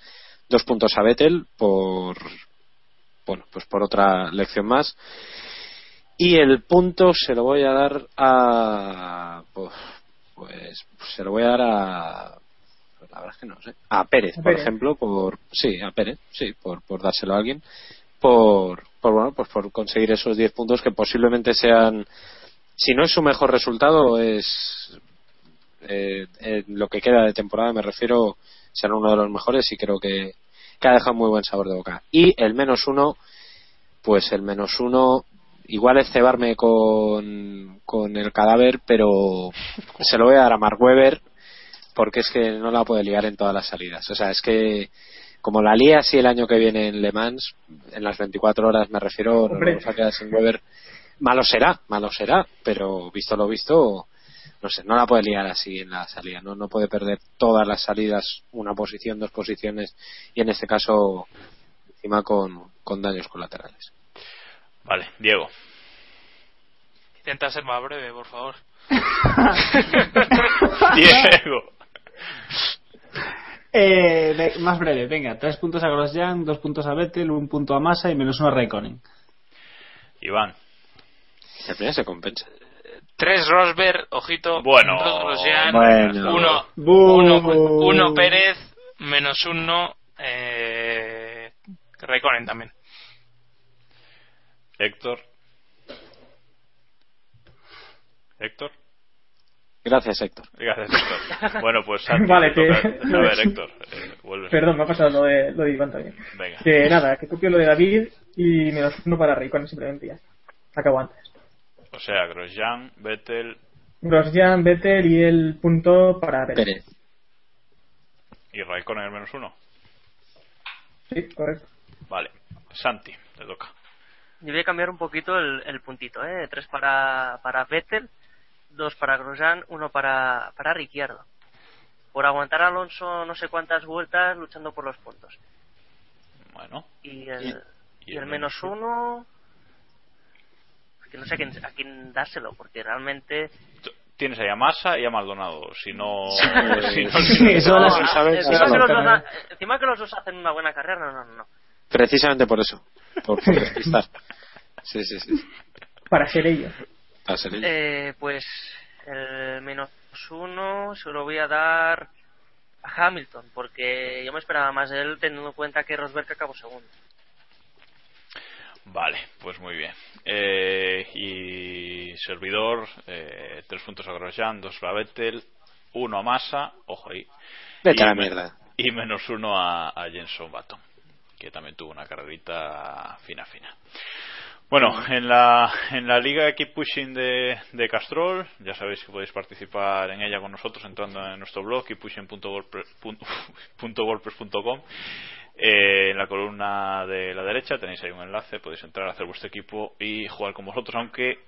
[SPEAKER 11] Dos puntos a Vettel por, bueno, pues por otra lección más. Y el punto se lo voy a dar a, pues, pues se lo voy a dar a, pues la verdad es que no sé, a Pérez,
[SPEAKER 7] A
[SPEAKER 11] por
[SPEAKER 7] Pérez.
[SPEAKER 11] ejemplo, por, sí, a Pérez, sí, por, por dárselo a alguien por, por bueno pues por conseguir esos 10 puntos que posiblemente sean si no es su mejor resultado es eh, en lo que queda de temporada me refiero será uno de los mejores y creo que, que ha dejado muy buen sabor de boca y el menos uno pues el menos uno igual es cebarme con, con el cadáver pero se lo voy a dar a Mark Webber porque es que no la puede liar en todas las salidas o sea es que como la lía así el año que viene en Le Mans, en las 24 horas me refiero, no nos a quedar sin Weber. Malo será, malo será, pero visto lo visto, no sé, no la puede liar así en la salida, no, no puede perder todas las salidas, una posición, dos posiciones, y en este caso, encima con, con daños colaterales.
[SPEAKER 5] Vale, Diego.
[SPEAKER 10] Intenta ser más breve, por favor.
[SPEAKER 5] Diego.
[SPEAKER 9] Eh, más breve, venga, tres puntos a Grosjean, dos puntos a Vettel, un punto a Massa y menos uno a Raikkonen.
[SPEAKER 5] Iván.
[SPEAKER 11] Al final se compensa.
[SPEAKER 10] Tres Rosberg, ojito.
[SPEAKER 5] Bueno.
[SPEAKER 10] dos Grosjean,
[SPEAKER 11] Bueno.
[SPEAKER 10] uno, uno, uno Pérez, menos uno eh, Raikkonen también.
[SPEAKER 5] Héctor. Héctor.
[SPEAKER 11] Gracias, Héctor.
[SPEAKER 5] Gracias, Héctor. Bueno, pues Santi,
[SPEAKER 7] Vale, que-
[SPEAKER 5] A ver, Héctor. eh.
[SPEAKER 7] Perdón, me ha pasado lo de, lo de Iván también.
[SPEAKER 5] Venga.
[SPEAKER 7] Que nada, que copio lo de David y menos uno para Raikkonen simplemente ya. Acabo antes.
[SPEAKER 5] O sea, Grosjean, Vettel
[SPEAKER 7] Grosjean, Vettel y el punto para Pérez.
[SPEAKER 11] Pérez.
[SPEAKER 5] y Raikkonen el menos uno.
[SPEAKER 7] Sí, correcto.
[SPEAKER 5] Vale. Santi, te toca.
[SPEAKER 8] Yo voy a cambiar un poquito el, el puntito, ¿eh? Tres para, para Vettel, dos para Grosjean, uno para, para Ricciardo. Por aguantar a Alonso no sé cuántas vueltas luchando por los puntos.
[SPEAKER 5] Bueno.
[SPEAKER 8] Y el,
[SPEAKER 5] Y
[SPEAKER 8] y el menos uno... es Que no sé a quién, a quién dárselo, porque realmente...
[SPEAKER 5] Tienes ahí a Massa y a Maldonado. Si no.
[SPEAKER 8] Encima, que los dos, hacen una buena carrera, no, no, no.
[SPEAKER 11] Precisamente por eso. Por, por. Sí, sí, sí.
[SPEAKER 7] Para ser ellos.
[SPEAKER 11] Va a ser ello.
[SPEAKER 8] Eh, pues el menos uno se lo voy a dar a Hamilton, porque yo me esperaba más de él teniendo en cuenta que Rosberg acabó segundo.
[SPEAKER 5] Vale, pues muy bien. Eh, y servidor, eh, tres puntos a Grosjean, dos a Vettel, uno a Massa, ojo ahí.
[SPEAKER 11] Vete
[SPEAKER 5] y
[SPEAKER 11] a la
[SPEAKER 5] me-
[SPEAKER 11] mierda.
[SPEAKER 5] Y menos uno a, a Jenson Button, que también tuvo una carrerita fina, fina. Bueno, en la, en la liga de Keep Pushing de, de Castrol, ya sabéis que podéis participar en ella con nosotros entrando en nuestro blog keeppushing.wordpress.com eh, en la columna de la derecha tenéis ahí un enlace, podéis entrar a hacer vuestro equipo y jugar con vosotros, aunque eh,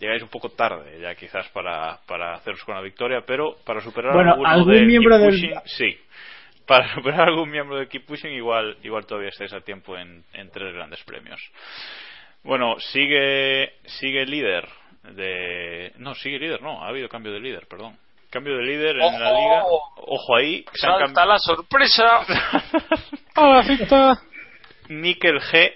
[SPEAKER 5] llegáis un poco tarde ya quizás para, para haceros con la victoria, pero para superar
[SPEAKER 9] Bueno,
[SPEAKER 5] alguno
[SPEAKER 9] algún
[SPEAKER 5] del
[SPEAKER 9] miembro
[SPEAKER 5] Keep
[SPEAKER 9] del-
[SPEAKER 5] Pushing, sí. Para superar algún miembro de Keep Pushing igual, igual todavía estáis a tiempo en, en tres grandes premios. Bueno, sigue sigue líder de no, sigue líder, no, ha habido cambio de líder, perdón. Cambio de líder en la liga. Ojo ahí,
[SPEAKER 10] Salta
[SPEAKER 5] cambi-
[SPEAKER 10] la sorpresa.
[SPEAKER 5] Mikel G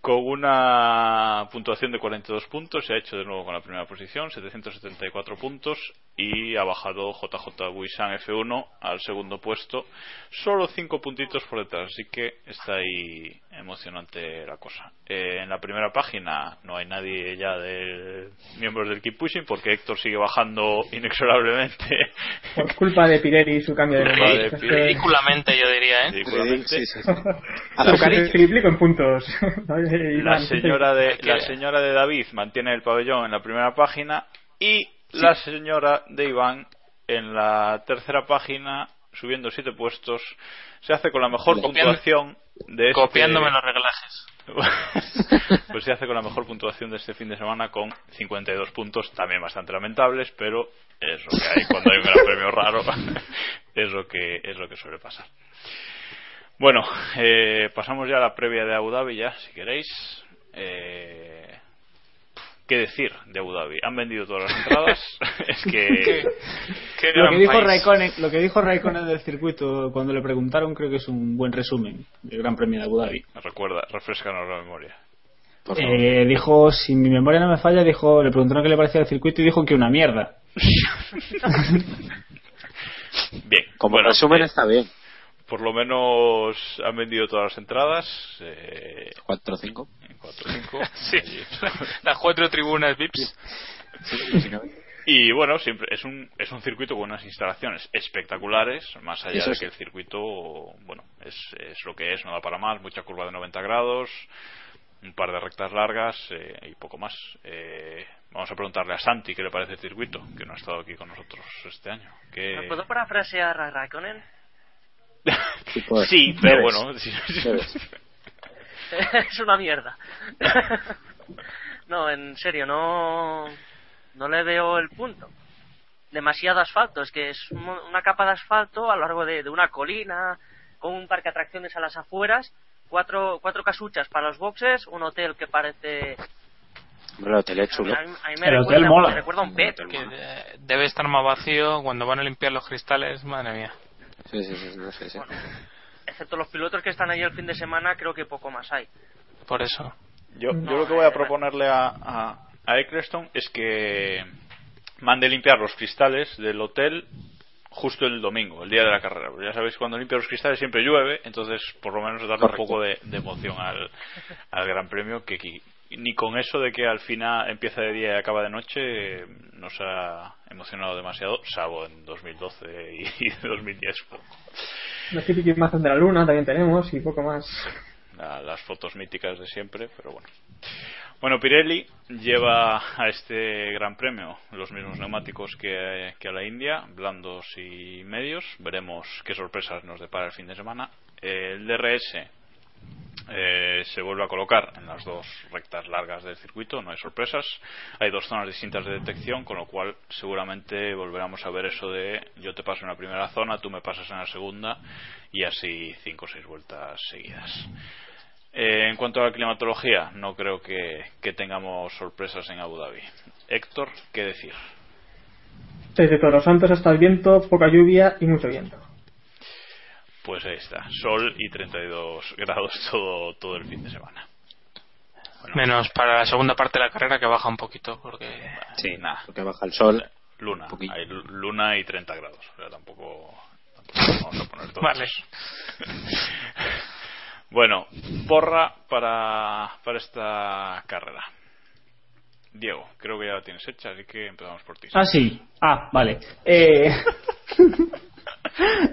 [SPEAKER 5] con una puntuación de 42 puntos se ha hecho de nuevo con la primera posición 774 puntos y ha bajado JJ Buisan F1 al segundo puesto solo 5 puntitos por detrás así que está ahí emocionante la cosa Eh, en la primera página no hay nadie ya de miembros del Keep Pushing porque Héctor sigue bajando inexorablemente
[SPEAKER 7] Por culpa de Pirelli y su cambio de nombre.
[SPEAKER 10] Ridículamente, yo diría, ¿eh?
[SPEAKER 5] Ridículamente.
[SPEAKER 11] Sí, sí, sí.
[SPEAKER 7] Triplico en puntos.
[SPEAKER 5] La señora de la señora de David mantiene el pabellón en la primera página y la señora de Iván en la tercera página subiendo siete puestos se hace con la mejor
[SPEAKER 10] Copiando-
[SPEAKER 5] puntuación de este
[SPEAKER 10] Copiándome los reglajes.
[SPEAKER 5] pues se hace con la mejor puntuación de este fin de semana con 52 puntos también bastante lamentables pero es lo que hay cuando hay un gran premio raro es lo que es lo que suele pasar bueno, eh, pasamos ya a la previa de Abu Dhabi ya, si queréis. Eh, ¿Qué decir de Abu Dhabi? Han vendido todas las entradas. es que...
[SPEAKER 10] Qué
[SPEAKER 9] Lo que, dijo. Raikkonen, lo que dijo Raikkonen del circuito cuando le preguntaron creo que es un buen resumen del Gran Premio de Abu Dhabi.
[SPEAKER 5] Recuerda, refrescanos la memoria.
[SPEAKER 11] Por favor.
[SPEAKER 9] Eh, dijo, si mi memoria no me falla, dijo, le preguntaron qué le parecía el circuito y dijo que una mierda.
[SPEAKER 5] Bien.
[SPEAKER 11] Como
[SPEAKER 5] bueno,
[SPEAKER 11] resumen
[SPEAKER 5] eh,
[SPEAKER 11] está bien.
[SPEAKER 5] por lo menos han vendido todas las entradas. Eh,
[SPEAKER 11] 4 o 5.
[SPEAKER 5] 4 5.
[SPEAKER 10] Sí, las cuatro tribunas VIPs.
[SPEAKER 5] Y bueno, siempre es un, es un circuito con unas instalaciones espectaculares, más allá
[SPEAKER 11] Eso
[SPEAKER 5] de
[SPEAKER 11] sí.
[SPEAKER 5] que el circuito, bueno, es, es lo que es, no da para más, mucha curva de 90 grados, un par de rectas largas eh, y poco más. Eh, vamos a preguntarle a Santi qué le parece el circuito, que no ha estado aquí con nosotros este año. Que...
[SPEAKER 8] ¿Me puedo parafrasear a Raikkonen?
[SPEAKER 5] sí, pero bueno, sí,
[SPEAKER 11] Debes.
[SPEAKER 8] es una mierda. no, en serio, no no le veo el punto. Demasiado asfalto, es que es un- una capa de asfalto a lo largo de, de una colina, con un parque de atracciones a las afueras, cuatro, cuatro casuchas para los boxes, un hotel que parece...
[SPEAKER 11] Hombre, el hotel es chulo.
[SPEAKER 8] A mí, a mí me,
[SPEAKER 9] El
[SPEAKER 8] recuerda,
[SPEAKER 9] hotel mola.
[SPEAKER 8] me recuerda a un pet.
[SPEAKER 10] Que eh, debe estar más vacío cuando van a limpiar los cristales, madre mía.
[SPEAKER 11] Sí, sí, sí, no sé, sí.
[SPEAKER 8] Excepto los pilotos que están ahí el fin de semana, creo que poco más hay.
[SPEAKER 10] Por eso.
[SPEAKER 5] Yo, yo lo que voy a
[SPEAKER 8] eh,
[SPEAKER 5] proponerle a, a, a Eccleston es que mande limpiar los cristales del hotel justo el domingo, el día de la carrera. Porque ya sabéis, cuando limpia los cristales siempre llueve, entonces por lo menos darle
[SPEAKER 11] Correcto.
[SPEAKER 5] un poco de, de emoción al, al Gran Premio, que, que ni con eso de que al final empieza de día y acaba de noche nos ha emocionado demasiado, salvo en 2012 y, y 2010 poco.
[SPEAKER 7] La típica imagen de la luna también tenemos y poco más.
[SPEAKER 5] la- las fotos míticas de siempre, pero bueno. Bueno, Pirelli lleva a este Gran Premio los mismos neumáticos que, que a la India, blandos y medios. Veremos qué sorpresas nos depara el fin de semana. El DRS eh, se vuelve a colocar en las dos rectas largas del circuito, no hay sorpresas. Hay dos zonas distintas de detección, con lo cual seguramente volveremos a ver eso de yo te paso en la primera zona, tú me pasas en la segunda y así cinco o seis vueltas seguidas. Eh, en cuanto a la climatología, no creo que, tengamos sorpresas en Abu Dhabi. Héctor, ¿qué decir?
[SPEAKER 7] Desde los Santos hasta el viento, poca lluvia y mucho viento.
[SPEAKER 5] Pues ahí está, sol y 32 grados todo, todo el fin de semana.
[SPEAKER 10] Menos para la segunda parte de la carrera que baja un poquito, porque
[SPEAKER 11] Sí,
[SPEAKER 5] nada.
[SPEAKER 11] porque baja el sol.
[SPEAKER 5] Luna, hay lu- luna y 30 grados, o sea, tampoco, Vamos a poner todos.
[SPEAKER 10] Vale.
[SPEAKER 5] Bueno, porra para, para esta carrera. Diego, creo que ya la tienes hecha, así que empezamos por ti.
[SPEAKER 9] Ah, sí. Ah, vale. Eh,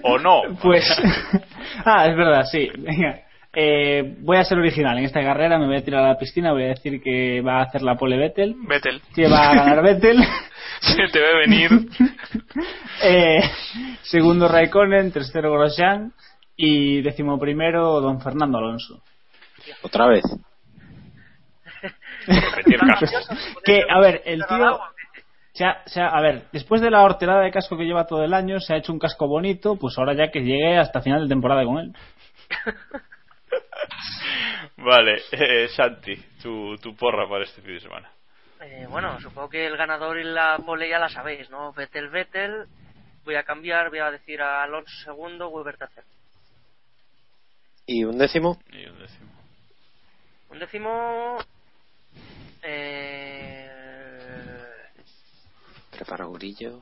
[SPEAKER 5] ¿O no?
[SPEAKER 9] pues. ah, es verdad, sí. Venga. Eh, voy a ser original en esta carrera, me voy a tirar a la piscina, voy a decir que va a hacer la pole Vettel,
[SPEAKER 10] Vettel.
[SPEAKER 9] que va a ganar Vettel.
[SPEAKER 10] Se te ve venir.
[SPEAKER 9] Eh, segundo Raikkonen, tercero Grosjean y décimo primero Don Fernando Alonso.
[SPEAKER 11] Otra vez.
[SPEAKER 9] Que, a ver, el tío... se ha- se ha- a ver, después de la horterada de casco que lleva todo el año, se ha hecho un casco bonito, pues ahora ya que llegue hasta final de temporada con él.
[SPEAKER 5] Vale, eh, Santi, tu, tu porra para este fin de semana.
[SPEAKER 8] Eh, bueno, supongo que el ganador y la pole ya la sabéis, ¿no? Vettel, Vettel. Voy a cambiar, voy a decir a Alonso segundo, Weber tercero.
[SPEAKER 11] ¿Y un décimo?
[SPEAKER 5] Y un décimo.
[SPEAKER 8] Un décimo. Eh.
[SPEAKER 11] Prepara gurillos.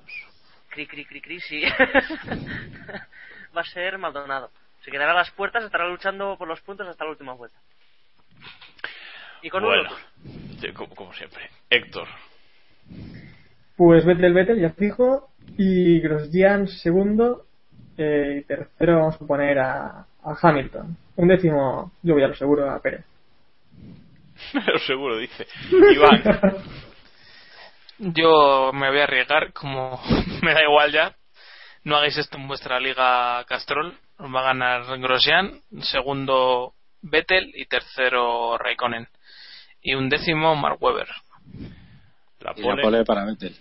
[SPEAKER 8] Cri, cri, cri, cri, sí. Va a ser Maldonado. Se quedará a las puertas, estará luchando por los puntos hasta la última vuelta. Y con
[SPEAKER 5] bueno, como, como siempre. Héctor,
[SPEAKER 7] Pues Vettel, Vettel, ya fijo. Y Grosjean segundo. eh, y tercero vamos a poner a, a Hamilton. Un décimo, yo voy a lo seguro a Pérez.
[SPEAKER 5] pero seguro dice. Iván,
[SPEAKER 10] Yo me voy a arriesgar, como me da igual ya. No hagáis esto en vuestra liga Castrol. Os va a ganar Grosjean, segundo Vettel y tercero Raikkonen. Y un décimo Mark Webber.
[SPEAKER 5] la
[SPEAKER 11] Y
[SPEAKER 5] pole.
[SPEAKER 11] la pole para Vettel.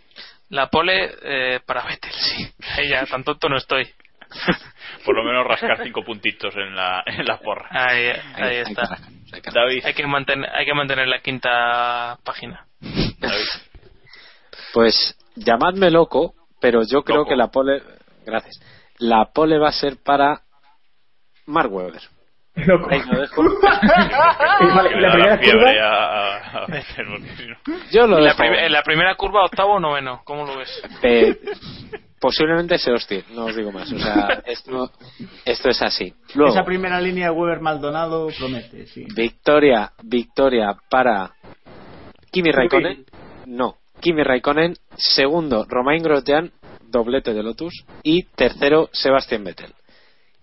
[SPEAKER 10] La pole eh, para Vettel, sí. Ahí ya, tan tonto no estoy.
[SPEAKER 5] Por lo menos rascar cinco puntitos en la, en la porra.
[SPEAKER 10] Ahí, ahí está.
[SPEAKER 11] hay que
[SPEAKER 5] David,
[SPEAKER 10] Hay que, mantener, hay que mantener la quinta página.
[SPEAKER 5] David.
[SPEAKER 11] Pues llamadme loco, pero yo creo
[SPEAKER 5] Loco.
[SPEAKER 11] que la pole. Gracias. La pole va a ser para Mark Webber.
[SPEAKER 7] Loco.
[SPEAKER 11] Ahí lo dejo.
[SPEAKER 7] vale, la primera curva.
[SPEAKER 11] Yo lo
[SPEAKER 10] En la,
[SPEAKER 11] dejo.
[SPEAKER 10] en la primera curva, octavo o noveno. ¿Cómo lo ves?
[SPEAKER 11] Eh, posiblemente se hostie, no os digo más. O sea, esto, esto es así. Luego,
[SPEAKER 9] Esa primera línea Weber Maldonado promete, sí.
[SPEAKER 11] victoria, victoria para Kimi Raikkonen. No, Kimi Raikkonen. Segundo, Romain Grosjean, doblete de Lotus. Y tercero, Sebastián Vettel.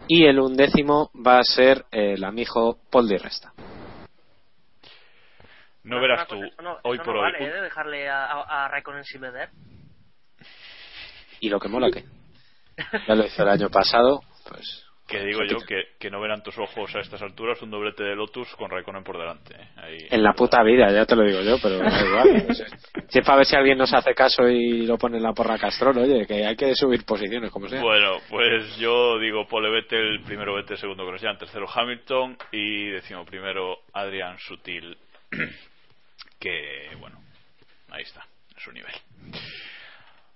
[SPEAKER 11] Y el undécimo va a ser el amigo Paul Di Resta.
[SPEAKER 5] No verás tú,
[SPEAKER 8] Una cosa, eso no-
[SPEAKER 5] hoy
[SPEAKER 8] eso
[SPEAKER 5] por
[SPEAKER 8] no
[SPEAKER 5] hoy.
[SPEAKER 8] Vale, ¿eh? Dejarle a, a, a Raikkonen sin beber.
[SPEAKER 11] Y lo que mola que ya lo hizo el año pasado, pues
[SPEAKER 5] Que digo yo que, que no verán tus ojos a estas alturas un doblete de Lotus con Raikkonen por delante. ¿eh? Ahí-
[SPEAKER 11] en la puta vida, ya te lo digo yo, pero da igual. no sé. Si es para ver si alguien nos hace caso y lo pone en la porra Castrol, oye, que hay que subir posiciones como sea.
[SPEAKER 5] Bueno, pues yo digo Pole Vettel, primero Vettel, segundo Grosjean, tercero Hamilton y decimo primero Adrián Sutil, que bueno, ahí está, en su nivel.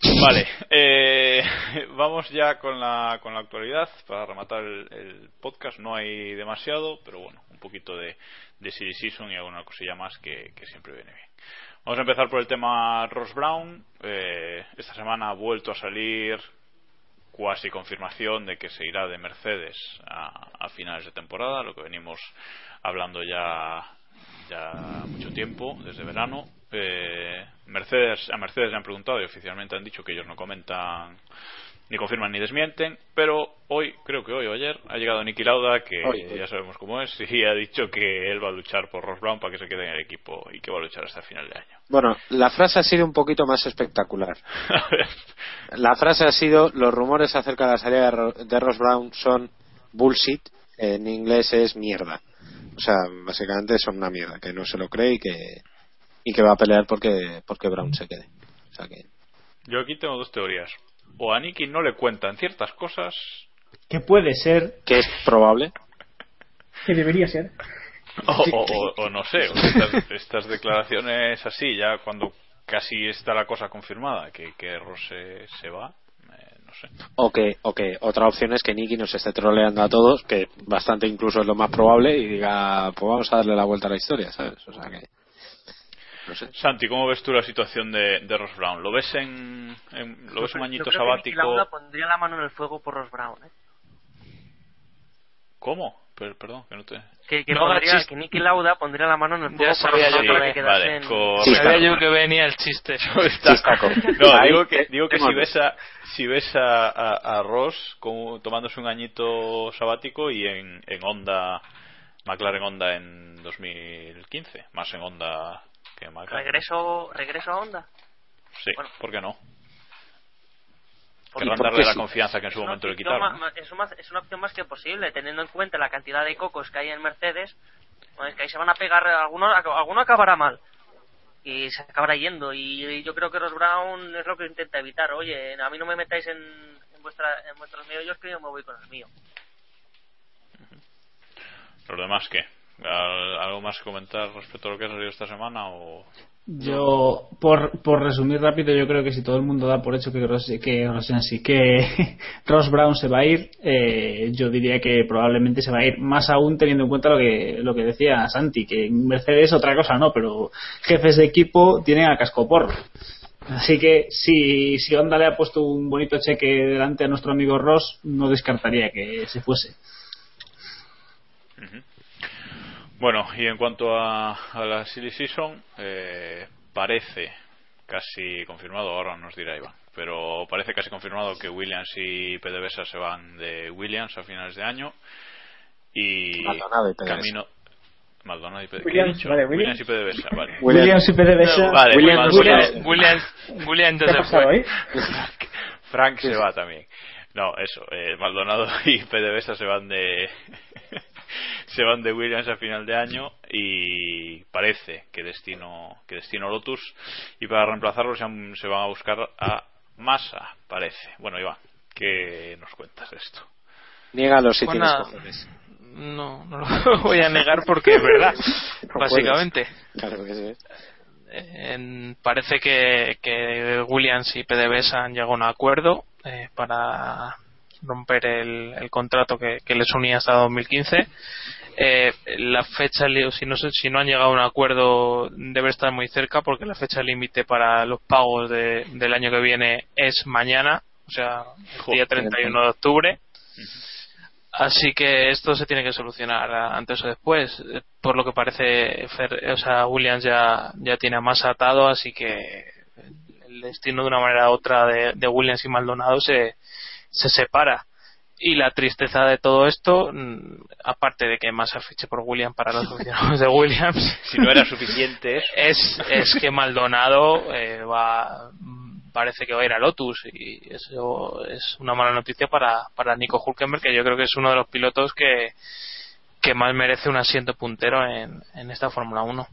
[SPEAKER 5] Vale, eh, vamos ya con la, con la actualidad para rematar el, podcast. No hay demasiado, pero bueno, un poquito de, de Silly Season y alguna cosilla más que, que siempre viene bien. Vamos a empezar por el tema Ross Brown. Eh, esta semana ha vuelto a salir cuasi confirmación de que se irá de Mercedes a, a finales de temporada, lo que venimos hablando ya ya mucho tiempo, desde verano. Eh, Mercedes a Mercedes le han preguntado y oficialmente han dicho que ellos no comentan ni confirman ni desmienten, pero hoy, creo que hoy o ayer, ha llegado Nicky Lauda, que
[SPEAKER 11] Hoy, hoy.
[SPEAKER 5] ya sabemos cómo es, y ha dicho que él va a luchar por Ross Brown para que se quede en el equipo y que va a luchar hasta final de año.
[SPEAKER 11] Bueno, la frase ha sido un poquito más espectacular. La frase ha sido, los rumores acerca de la salida de, Ro- de Ross Brown son bullshit, en inglés es mierda. O sea, básicamente son una mierda, que no se lo cree y que, y que va a pelear porque, porque Brown se quede. O sea que,
[SPEAKER 5] Yo aquí tengo dos teorías. O a Nicky no le cuentan ciertas cosas,
[SPEAKER 9] Que puede ser.
[SPEAKER 11] que es probable.
[SPEAKER 7] Que debería ser.
[SPEAKER 5] o, o- o- o no sé, o estas, estas declaraciones así, ya cuando casi está la cosa confirmada, que, que Ross se, se va, eh, no sé.
[SPEAKER 11] O que, o que otra opción es que Nicky nos esté troleando a todos, que bastante incluso es lo más probable, y diga, pues vamos a darle la vuelta a la historia, ¿sabes? O sea que, no sé.
[SPEAKER 5] Santi, ¿cómo ves tú la situación de, de Ross Brown? ¿Lo ves en, en- lo ves un
[SPEAKER 8] Yo
[SPEAKER 5] añito
[SPEAKER 8] creo que
[SPEAKER 5] sabático?
[SPEAKER 8] Lauda pondría la mano en el fuego por Ross Brown, ¿eh?
[SPEAKER 5] ¿Cómo? Per- perdón, que no te.
[SPEAKER 8] Que, que,
[SPEAKER 10] No
[SPEAKER 8] pondría,
[SPEAKER 10] chiste.
[SPEAKER 8] que Niki Lauda pondría la mano en el fuego
[SPEAKER 10] Ya sabía
[SPEAKER 8] para,
[SPEAKER 10] yo que-
[SPEAKER 8] que
[SPEAKER 5] vale, correcto.
[SPEAKER 10] Sabía yo que venía el chiste.
[SPEAKER 5] No, digo que, digo que si ves a, si ves a, a, a Ross como, tomándose un añito sabático y en, en Honda, McLaren Honda en 2015, más en Honda que
[SPEAKER 8] regreso, regreso a Honda.
[SPEAKER 5] Sí,
[SPEAKER 8] Bueno.
[SPEAKER 5] ¿por qué no? Querrán
[SPEAKER 11] ¿por
[SPEAKER 5] darle la
[SPEAKER 11] sí?
[SPEAKER 5] confianza que en su
[SPEAKER 8] Es una
[SPEAKER 5] momento le quitaron.
[SPEAKER 8] es, una, es una opción más que posible, teniendo en cuenta la cantidad de cocos que hay en Mercedes. Bueno, es que ahí se van a pegar, alguno, alguno acabará mal. Y se acabará yendo. Y yo creo que Ross Brown es lo que intenta evitar. Oye, a mí no me metáis en, en, vuestra, en vuestros medios, que yo me voy con los míos.
[SPEAKER 5] ¿Los demás qué? ¿Al- ¿Algo más que comentar respecto a lo que ha salido esta semana? o
[SPEAKER 9] Yo, por, por resumir rápido, yo creo que si todo el mundo da por hecho que Ross, que Ross sí, que Ross Brown se va a ir, eh, yo diría que probablemente se va a ir, más aún teniendo en cuenta lo que, lo que decía Santi, que Mercedes otra cosa no, pero jefes de equipo tienen a cascoporro. Así que si, si Honda le ha puesto un bonito cheque delante a nuestro amigo Ross, no descartaría que se fuese.
[SPEAKER 5] Bueno, y en cuanto a, a la Silly Season, eh, parece casi confirmado, ahora nos dirá Iván, pero parece casi confirmado que Williams y PDVSA se van de Williams a finales de año y
[SPEAKER 11] Maldonado y PDVSA.
[SPEAKER 5] camino Maldonado y PDVSA.
[SPEAKER 7] Williams, vale,
[SPEAKER 5] Williams
[SPEAKER 7] Williams.
[SPEAKER 5] y PDVSA, vale.
[SPEAKER 9] Williams y PDVSA.
[SPEAKER 5] Vale,
[SPEAKER 11] Williams-
[SPEAKER 10] Williams, Williams
[SPEAKER 7] ¿Qué
[SPEAKER 10] ya
[SPEAKER 7] ha
[SPEAKER 10] se
[SPEAKER 7] pasado
[SPEAKER 10] fue.
[SPEAKER 7] ahí?
[SPEAKER 5] Frank se va también. No, eso, eh, Maldonado y PDVSA se van de se van de Williams a final de año y parece que destino que destino Lotus y para reemplazarlo se, han- se van a buscar a Massa, parece. Bueno, Iván, ¿qué nos cuentas de esto?
[SPEAKER 11] Niégalo si
[SPEAKER 10] Pues
[SPEAKER 11] tienes cojones.
[SPEAKER 10] No, no lo voy a negar porque es verdad,
[SPEAKER 11] No
[SPEAKER 10] básicamente.
[SPEAKER 11] puedes. Claro que sí.
[SPEAKER 10] En- parece que, que Williams y PDVSA han llegado a un acuerdo eh, para romper el, el contrato que, que les unía hasta 2015. Eh, la fecha, si no, si no han llegado a un acuerdo, debe estar muy cerca porque la fecha límite para los pagos de- del año que viene es mañana, o sea, el día 31 de octubre. Así que esto se tiene que solucionar a- antes o después. Eh, Por lo que parece, Fer- o sea, Williams ya, ya tiene más atado, así que el destino de una manera u otra de, de Williams y Maldonado se, se separa. Y la tristeza de todo esto, mm, aparte de que Massa fiche por Williams para los aficionados de Williams,
[SPEAKER 5] Si no era suficiente.
[SPEAKER 10] Es, es que Maldonado eh, va parece que va a ir a Lotus y eso es una mala noticia para, para Nico Hulkenberg que yo creo que es uno de los pilotos que, que más merece un asiento puntero en, en esta Fórmula 1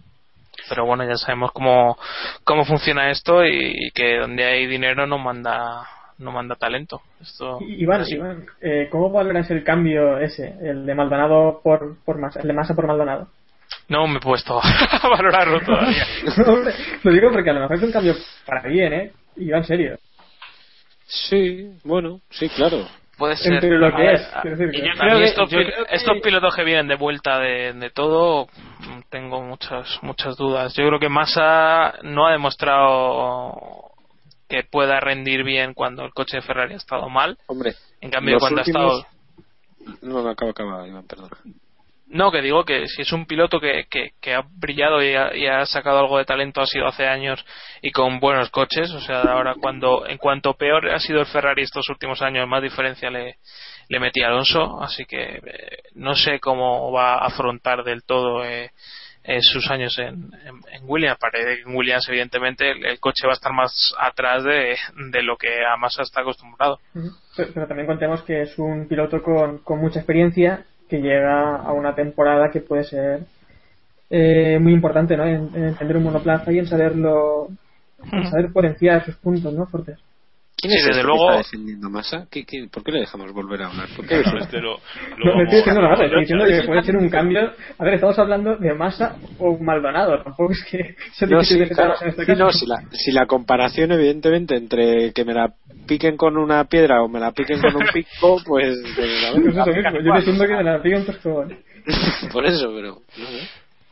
[SPEAKER 10] pero bueno ya sabemos cómo, cómo funciona esto y, que donde hay dinero no manda no manda talento esto
[SPEAKER 7] Iván. Iván eh, ¿cómo valoras el cambio ese, el de Maldonado por, por Massa, el de Massa por Maldonado?
[SPEAKER 10] no me he puesto a valorarlo todavía
[SPEAKER 7] lo digo porque a lo mejor es un cambio para bien, ¿eh? Y va en serio.
[SPEAKER 11] Sí, bueno, sí, claro.
[SPEAKER 10] Puede ser.
[SPEAKER 7] Entre lo que
[SPEAKER 10] ver,
[SPEAKER 7] es, quiero decir
[SPEAKER 10] y
[SPEAKER 7] que-
[SPEAKER 10] yo
[SPEAKER 7] A
[SPEAKER 10] creo
[SPEAKER 7] mí
[SPEAKER 10] que
[SPEAKER 7] estos
[SPEAKER 10] estos,
[SPEAKER 7] pi-
[SPEAKER 10] pi- estos pilotos que vienen de vuelta de, de todo, tengo muchas muchas dudas. Yo creo que Massa no ha demostrado que pueda rendir bien cuando el coche de Ferrari ha estado mal.
[SPEAKER 11] Hombre,
[SPEAKER 10] En cambio, cuando
[SPEAKER 11] últimos-
[SPEAKER 10] ha estado.
[SPEAKER 11] No, no, acaba, acaba, Iván, perdón.
[SPEAKER 10] No, que digo que si es un piloto que, que, que ha brillado y ha, y ha sacado algo de talento ha sido hace años y con buenos coches, o sea, ahora cuando en cuanto peor ha sido el Ferrari estos últimos años, más diferencia le, le metía Alonso, así que eh, no sé cómo va a afrontar del todo eh, eh, sus años en, en, en Williams. Parece que en Williams, evidentemente, el, el coche va a estar más atrás de, de lo que a Massa está acostumbrado.
[SPEAKER 7] Pero, pero también contemos que es un piloto con, con mucha experiencia que llega a una temporada que puede ser eh, muy importante ¿no? en, en entender un monoplaza y en saberlo en saber potenciar sus puntos no fuertes
[SPEAKER 11] ¿Quién
[SPEAKER 10] Sí,
[SPEAKER 11] es
[SPEAKER 10] desde
[SPEAKER 11] este
[SPEAKER 10] luego-
[SPEAKER 11] está defendiendo Massa? ¿Qué, qué, por qué le dejamos volver a hablar? ¿Por qué
[SPEAKER 5] Claro, este lo, lo
[SPEAKER 7] no, no estoy diciendo nada estoy
[SPEAKER 5] lo-
[SPEAKER 7] diciendo que puede ser un cambio a ver estamos hablando de Massa o Maldonado tampoco es que
[SPEAKER 11] No, sí, claro.
[SPEAKER 7] en este caso
[SPEAKER 11] no, si, la, si la comparación, evidentemente, entre que me la piquen con una piedra o me la piquen con un pico, pues. pues, ver,
[SPEAKER 7] Pues eso mismo, yo diciendo que me la pica un coscobón
[SPEAKER 11] Por eso, pero. No sé.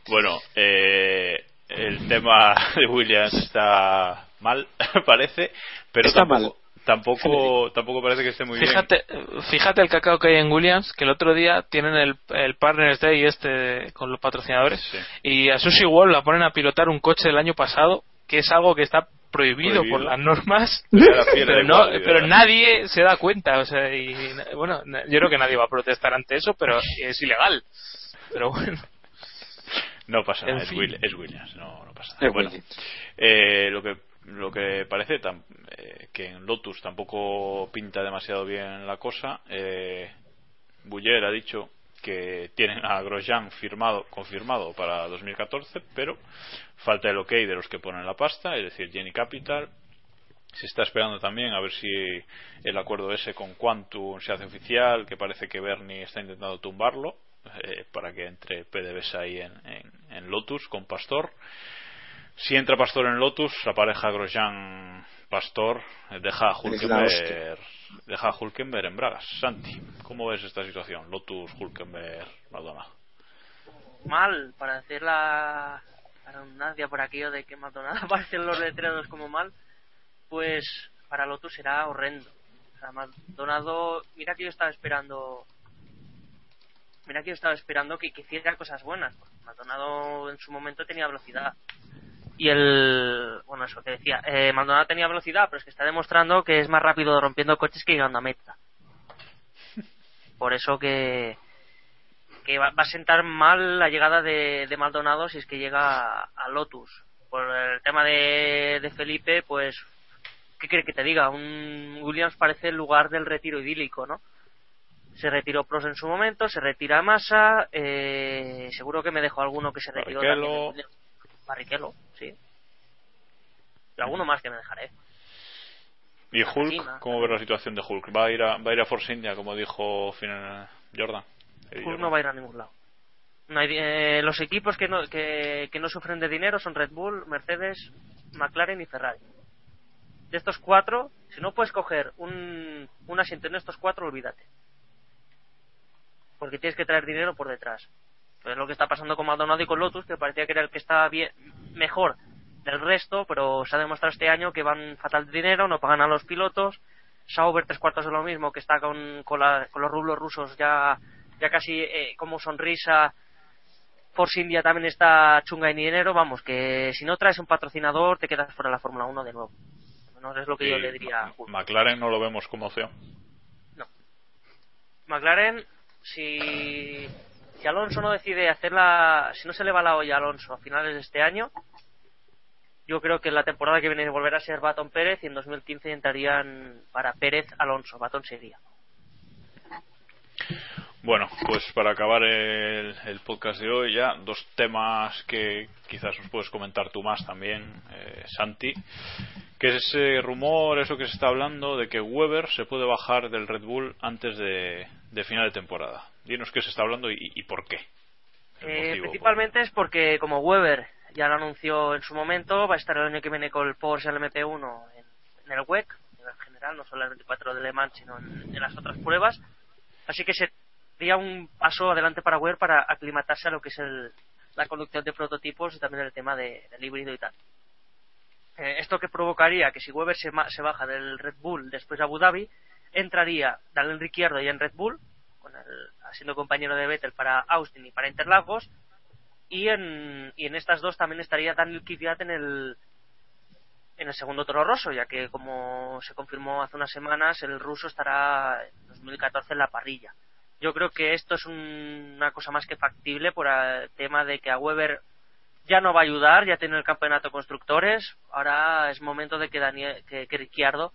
[SPEAKER 5] Bueno, eh, el tema de Williams está mal, parece, pero
[SPEAKER 11] Está
[SPEAKER 5] tampoco, tampoco tampoco parece que esté muy
[SPEAKER 10] fíjate,
[SPEAKER 5] bien.
[SPEAKER 10] Fíjate el cacao que hay en Williams, que el otro día tienen el, el Partners Day este con los patrocinadores y a Sushi Wall la ponen a pilotar un coche del año pasado, que es algo que está prohibido,
[SPEAKER 5] Prohibido.
[SPEAKER 10] por las normas,
[SPEAKER 5] la
[SPEAKER 10] pero, no, pero nadie se da cuenta. O sea, y, bueno, yo creo que nadie va a protestar ante eso, pero es ilegal. Pero bueno.
[SPEAKER 5] No pasa nada, es,
[SPEAKER 10] fin.
[SPEAKER 5] Will- es Williams, no, no pasa nada.
[SPEAKER 11] Es
[SPEAKER 5] Bueno, eh, lo que lo que parece eh, que en Lotus tampoco pinta demasiado bien la cosa. Eh, Buller ha dicho que tienen a Grosjean firmado, confirmado para 2014, pero falta el ok de los que ponen la pasta, es decir, Jenny Capital. Se está esperando también a ver si el acuerdo ese con Quantum se hace oficial, que parece que Bernie está intentando tumbarlo eh, para que entre PDVSA ahí en Lotus con Pastor. Si entra Pastor en Lotus, la pareja Grosjean Pastor deja a Hulkenberg, deja a Hulkenberg en Bragas. Santi, ¿cómo ves esta situación? Lotus, Hulkenberg, Maldonado.
[SPEAKER 8] mal para hacer la redundancia por aquello de que Maldonado aparecen los letreros como mal pues para Lotus será horrendo o sea, Maldonado mira que yo estaba esperando mira que yo estaba esperando que, que hiciera cosas buenas Maldonado en su momento tenía velocidad y el bueno eso que decía eh, Maldonado tenía velocidad pero es que está demostrando que es más rápido rompiendo coches que llegando a meta por eso que que va, va a sentar mal la llegada de, de Maldonado si es que llega a, a Lotus. Por el tema de, de Felipe, pues, ¿qué quiere que te diga? Un Williams parece el lugar del retiro idílico, ¿no? Se retiró Pros en su momento, se retira Massa, eh, seguro que me dejó alguno que se retiró
[SPEAKER 5] Barrichello.
[SPEAKER 8] también. Barrichello, sí. Y alguno más que me dejaré.
[SPEAKER 5] ¿Y
[SPEAKER 8] Argentina.
[SPEAKER 5] Hulk? ¿Cómo ves la situación de Hulk? ¿Va a ir a, va a, ir a Force India, como dijo Jordan?
[SPEAKER 8] Hulk
[SPEAKER 5] Jordan.
[SPEAKER 8] no va a ir a ningún lado. No hay- eh, los equipos que no, que, que no sufren de dinero son Red Bull, Mercedes, McLaren y Ferrari. De estos cuatro, si no puedes coger un, un asiento en estos cuatro, olvídate. Porque tienes que traer dinero por detrás. Pues es lo que está pasando con Maldonado y con Lotus, que parecía que era el que estaba bien, mejor del resto, pero se ha demostrado este año que van fatal de dinero, no pagan a los pilotos. Sauber tres cuartos de lo mismo, que está con, con, la- con los rublos rusos ya, ya casi eh, como sonrisa. Force India también está chunga en dinero. Vamos, que si no traes un patrocinador te quedas fuera de la Fórmula 1 de nuevo. No es lo que yo le diría.
[SPEAKER 5] McLaren no lo vemos como opción.
[SPEAKER 8] McLaren, si, si Alonso no decide hacerla, si no se le va la olla a Alonso a finales de este año, yo creo que la temporada que viene volverá a ser Baton Pérez y en 2015 entrarían para Pérez Alonso. Baton sería.
[SPEAKER 5] Bueno, pues para acabar el, el podcast de hoy ya, dos temas que quizás nos puedes comentar tú más también, eh, Santi, que es ese rumor, eso que se está hablando de que Weber se puede bajar del Red Bull antes de, de final de temporada. Dinos qué se está hablando y, y por qué.
[SPEAKER 8] Eh, principalmente es porque como Weber ya lo anunció en su momento, va a estar el año que viene con el Porsche LMP1 en, en el WEC, en general, no solo el 24 de Le Mans, sino en, en las otras pruebas. Así que sería un paso adelante para Weber para aclimatarse a lo que es el, la conducción de prototipos y también el tema de- del híbrido y tal. Eh, esto que provocaría que si Weber se, ma- se baja del Red Bull después de Abu Dhabi, entraría Daniel Ricciardo ya en Red Bull, con el- siendo compañero de Vettel para Austin y para Interlagos, y en, y en estas dos también estaría Daniel Kvyat en el en el segundo Toro Rosso, ya que como se confirmó hace unas semanas, el ruso estará en 2014 en la parrilla. Yo creo que esto es un- una cosa más que factible por el tema de que a Weber ya no va a ayudar, ya tiene el campeonato de constructores, ahora es momento de que Daniel, que, que Ricciardo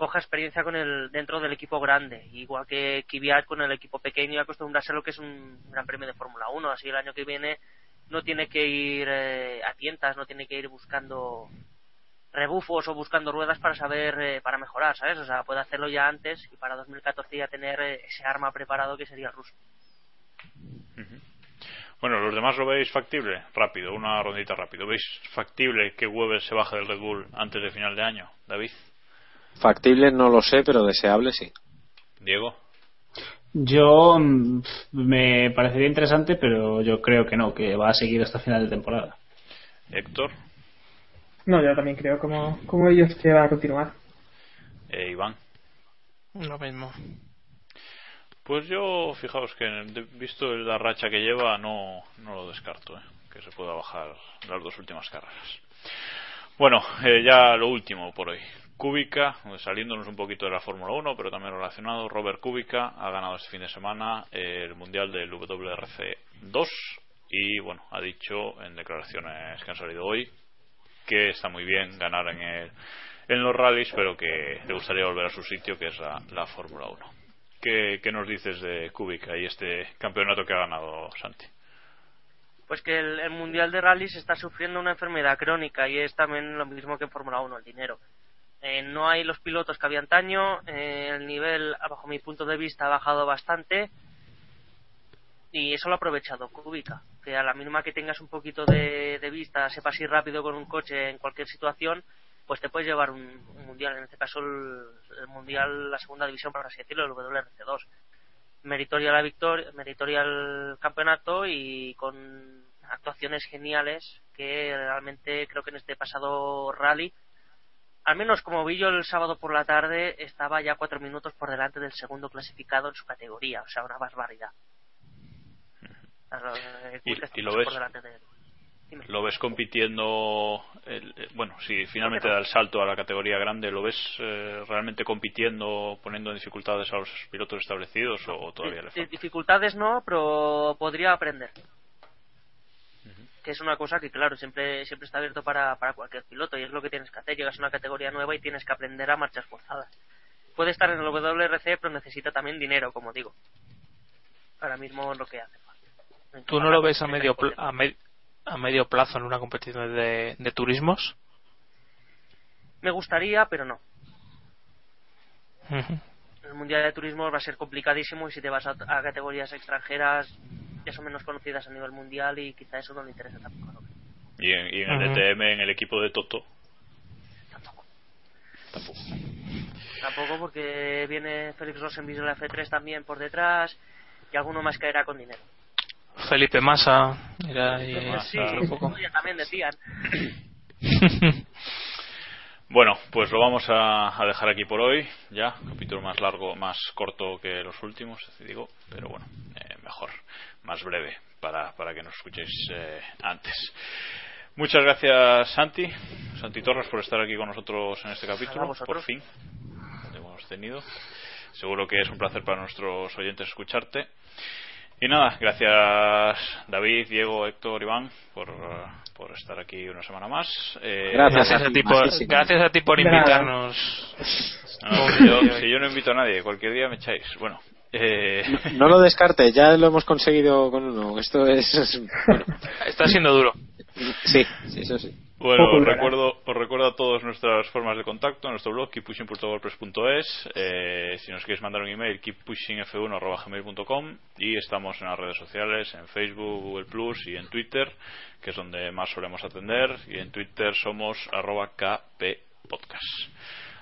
[SPEAKER 8] coja experiencia con el dentro del equipo grande, igual que Kvyat con el equipo pequeño y acostumbrarse a lo que es un gran premio de Fórmula 1, así el año que viene no tiene que ir eh, a tientas, no tiene que ir buscando rebufos o buscando ruedas para saber, eh, para mejorar, ¿sabes? O sea, puede hacerlo ya antes y para 2014 ya tener eh, ese arma preparado que sería el ruso.
[SPEAKER 5] Bueno, los demás lo veis factible, rápido, una rondita rápido. ¿Veis factible que Weber se baje del Red Bull antes de final de año, David?
[SPEAKER 11] Factible no lo sé, pero deseable sí.
[SPEAKER 5] Diego.
[SPEAKER 9] Yo mm, me parecería interesante, pero yo creo que no, que va a seguir hasta final de temporada.
[SPEAKER 5] Héctor.
[SPEAKER 7] No, yo también creo como, como ellos que va a continuar.
[SPEAKER 5] Eh, Iván.
[SPEAKER 10] Lo mismo.
[SPEAKER 5] Pues yo, fijaos que visto la racha que lleva, no, no lo descarto, ¿eh? que se pueda bajar las dos últimas carreras. Bueno, eh, ya lo último por hoy. Kubica, saliéndonos un poquito de la Fórmula 1, pero también relacionado, Robert Kubica ha ganado este fin de semana el Mundial del WRC 2 y, bueno, ha dicho en declaraciones que han salido hoy que está muy bien ganar en, el, en los rallies, pero que le gustaría volver a su sitio, que es la, la Fórmula 1. ¿Qué, ¿Qué nos dices de Kubica y este campeonato que ha ganado Santi?
[SPEAKER 8] Pues que el, el Mundial de Rallys está sufriendo una enfermedad crónica y es también lo mismo que en Fórmula 1, el dinero. Eh, no hay los pilotos que había antaño, eh, el nivel, bajo mi punto de vista, ha bajado bastante. Y eso lo ha aprovechado Kubica, que a la mínima que tengas un poquito de, vista, sepas ir rápido con un coche en cualquier situación, pues te puedes llevar un, un mundial, en este caso el, el mundial, la segunda división, por así decirlo, el WRC2 meritoria la victoria, meritoria el campeonato y con actuaciones geniales que realmente creo que en este pasado rally, al menos como vi yo el sábado por la tarde, estaba ya cuatro minutos por delante del segundo clasificado en su categoría, o sea, una barbaridad. Eh,
[SPEAKER 5] ¿Y- lo ves? ¿Lo ves compitiendo? el- bueno, si finalmente da el salto a la categoría grande, ¿lo ves eh, realmente compitiendo, poniendo en dificultades a los pilotos establecidos o todavía le
[SPEAKER 8] Di-
[SPEAKER 5] falta?
[SPEAKER 8] Dificultades no, pero podría aprender. Que es una cosa que, claro, siempre siempre está abierto para, para cualquier piloto y es lo que tienes que hacer. Llegas a una categoría nueva y tienes que aprender a marchas forzadas. Puede estar en el WRC, pero necesita también dinero, como digo. Ahora mismo es lo que hace.
[SPEAKER 10] ¿Tú no lo ves a medio, pl- a, me- a medio plazo en una competición de, de turismos?
[SPEAKER 8] Me gustaría, pero no. El Mundial de Turismo va a ser complicadísimo y si te vas a, a categorías extranjeras ya son menos conocidas a nivel mundial y quizá eso no le interesa tampoco. ¿no?
[SPEAKER 5] Y en, y en el. DTM, en el equipo de Toto,
[SPEAKER 8] Tampoco porque viene Félix Rosenbis de la F3 también por detrás y alguno más caerá con dinero.
[SPEAKER 10] Felipe Massa era ahí,
[SPEAKER 8] sí,
[SPEAKER 10] un poco.
[SPEAKER 8] ya también decían.
[SPEAKER 5] Bueno, pues lo vamos a, a dejar aquí por hoy, ya, capítulo más largo, más corto que los últimos, digo, pero bueno, eh, mejor, más breve, para, para que nos escuchéis eh, antes. Muchas gracias, Santi, Santi Torres, por estar aquí con nosotros en este capítulo, por fin, hemos tenido. Seguro que es un placer para nuestros oyentes escucharte. Y nada, gracias David, Diego, Héctor, Iván, por, por estar aquí una semana más. Eh,
[SPEAKER 10] Gracias a ti por, gracias a ti por invitarnos.
[SPEAKER 5] No, si, yo, si yo no invito a nadie, cualquier día me echáis. Bueno, eh,
[SPEAKER 11] No lo descarte, ya lo hemos conseguido con uno. Esto es. es- bueno,
[SPEAKER 10] Está siendo duro.
[SPEAKER 11] sí, sí, eso sí.
[SPEAKER 5] bueno
[SPEAKER 7] Poco
[SPEAKER 5] os recuerdo, os recuerdo a todos nuestras formas de contacto, nuestro blog keeppushing.wordpress.es, eh, si nos queréis mandar un email keeppushingf1.gmail.com y estamos en las redes sociales, en Facebook, Google Plus y en Twitter, que es donde más solemos atender, y en Twitter somos arroba kppodcast.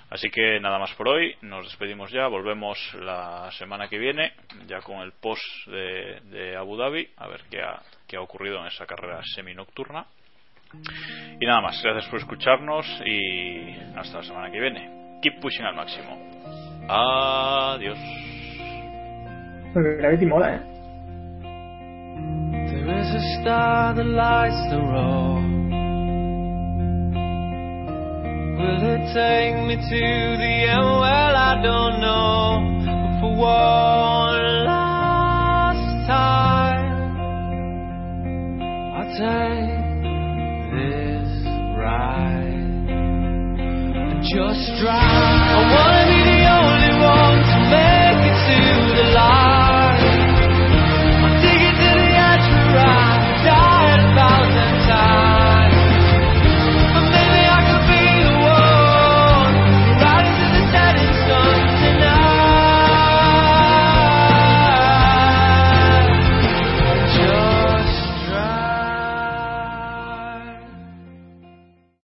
[SPEAKER 5] Así que nada más por hoy, nos despedimos ya, volvemos la semana que viene, ya con el post de, de Abu Dhabi, a ver qué ha, qué ha ocurrido en esa carrera semi-nocturna. Y nada más, gracias por escucharnos y hasta la semana que viene. Keep pushing al máximo. Adiós.
[SPEAKER 7] Gravity mola, ¿eh?
[SPEAKER 12] There is a star that lights the road. Will it take me to the end? Well, I don't know. But for one last time, I'll take this ride and just drive. I wanna be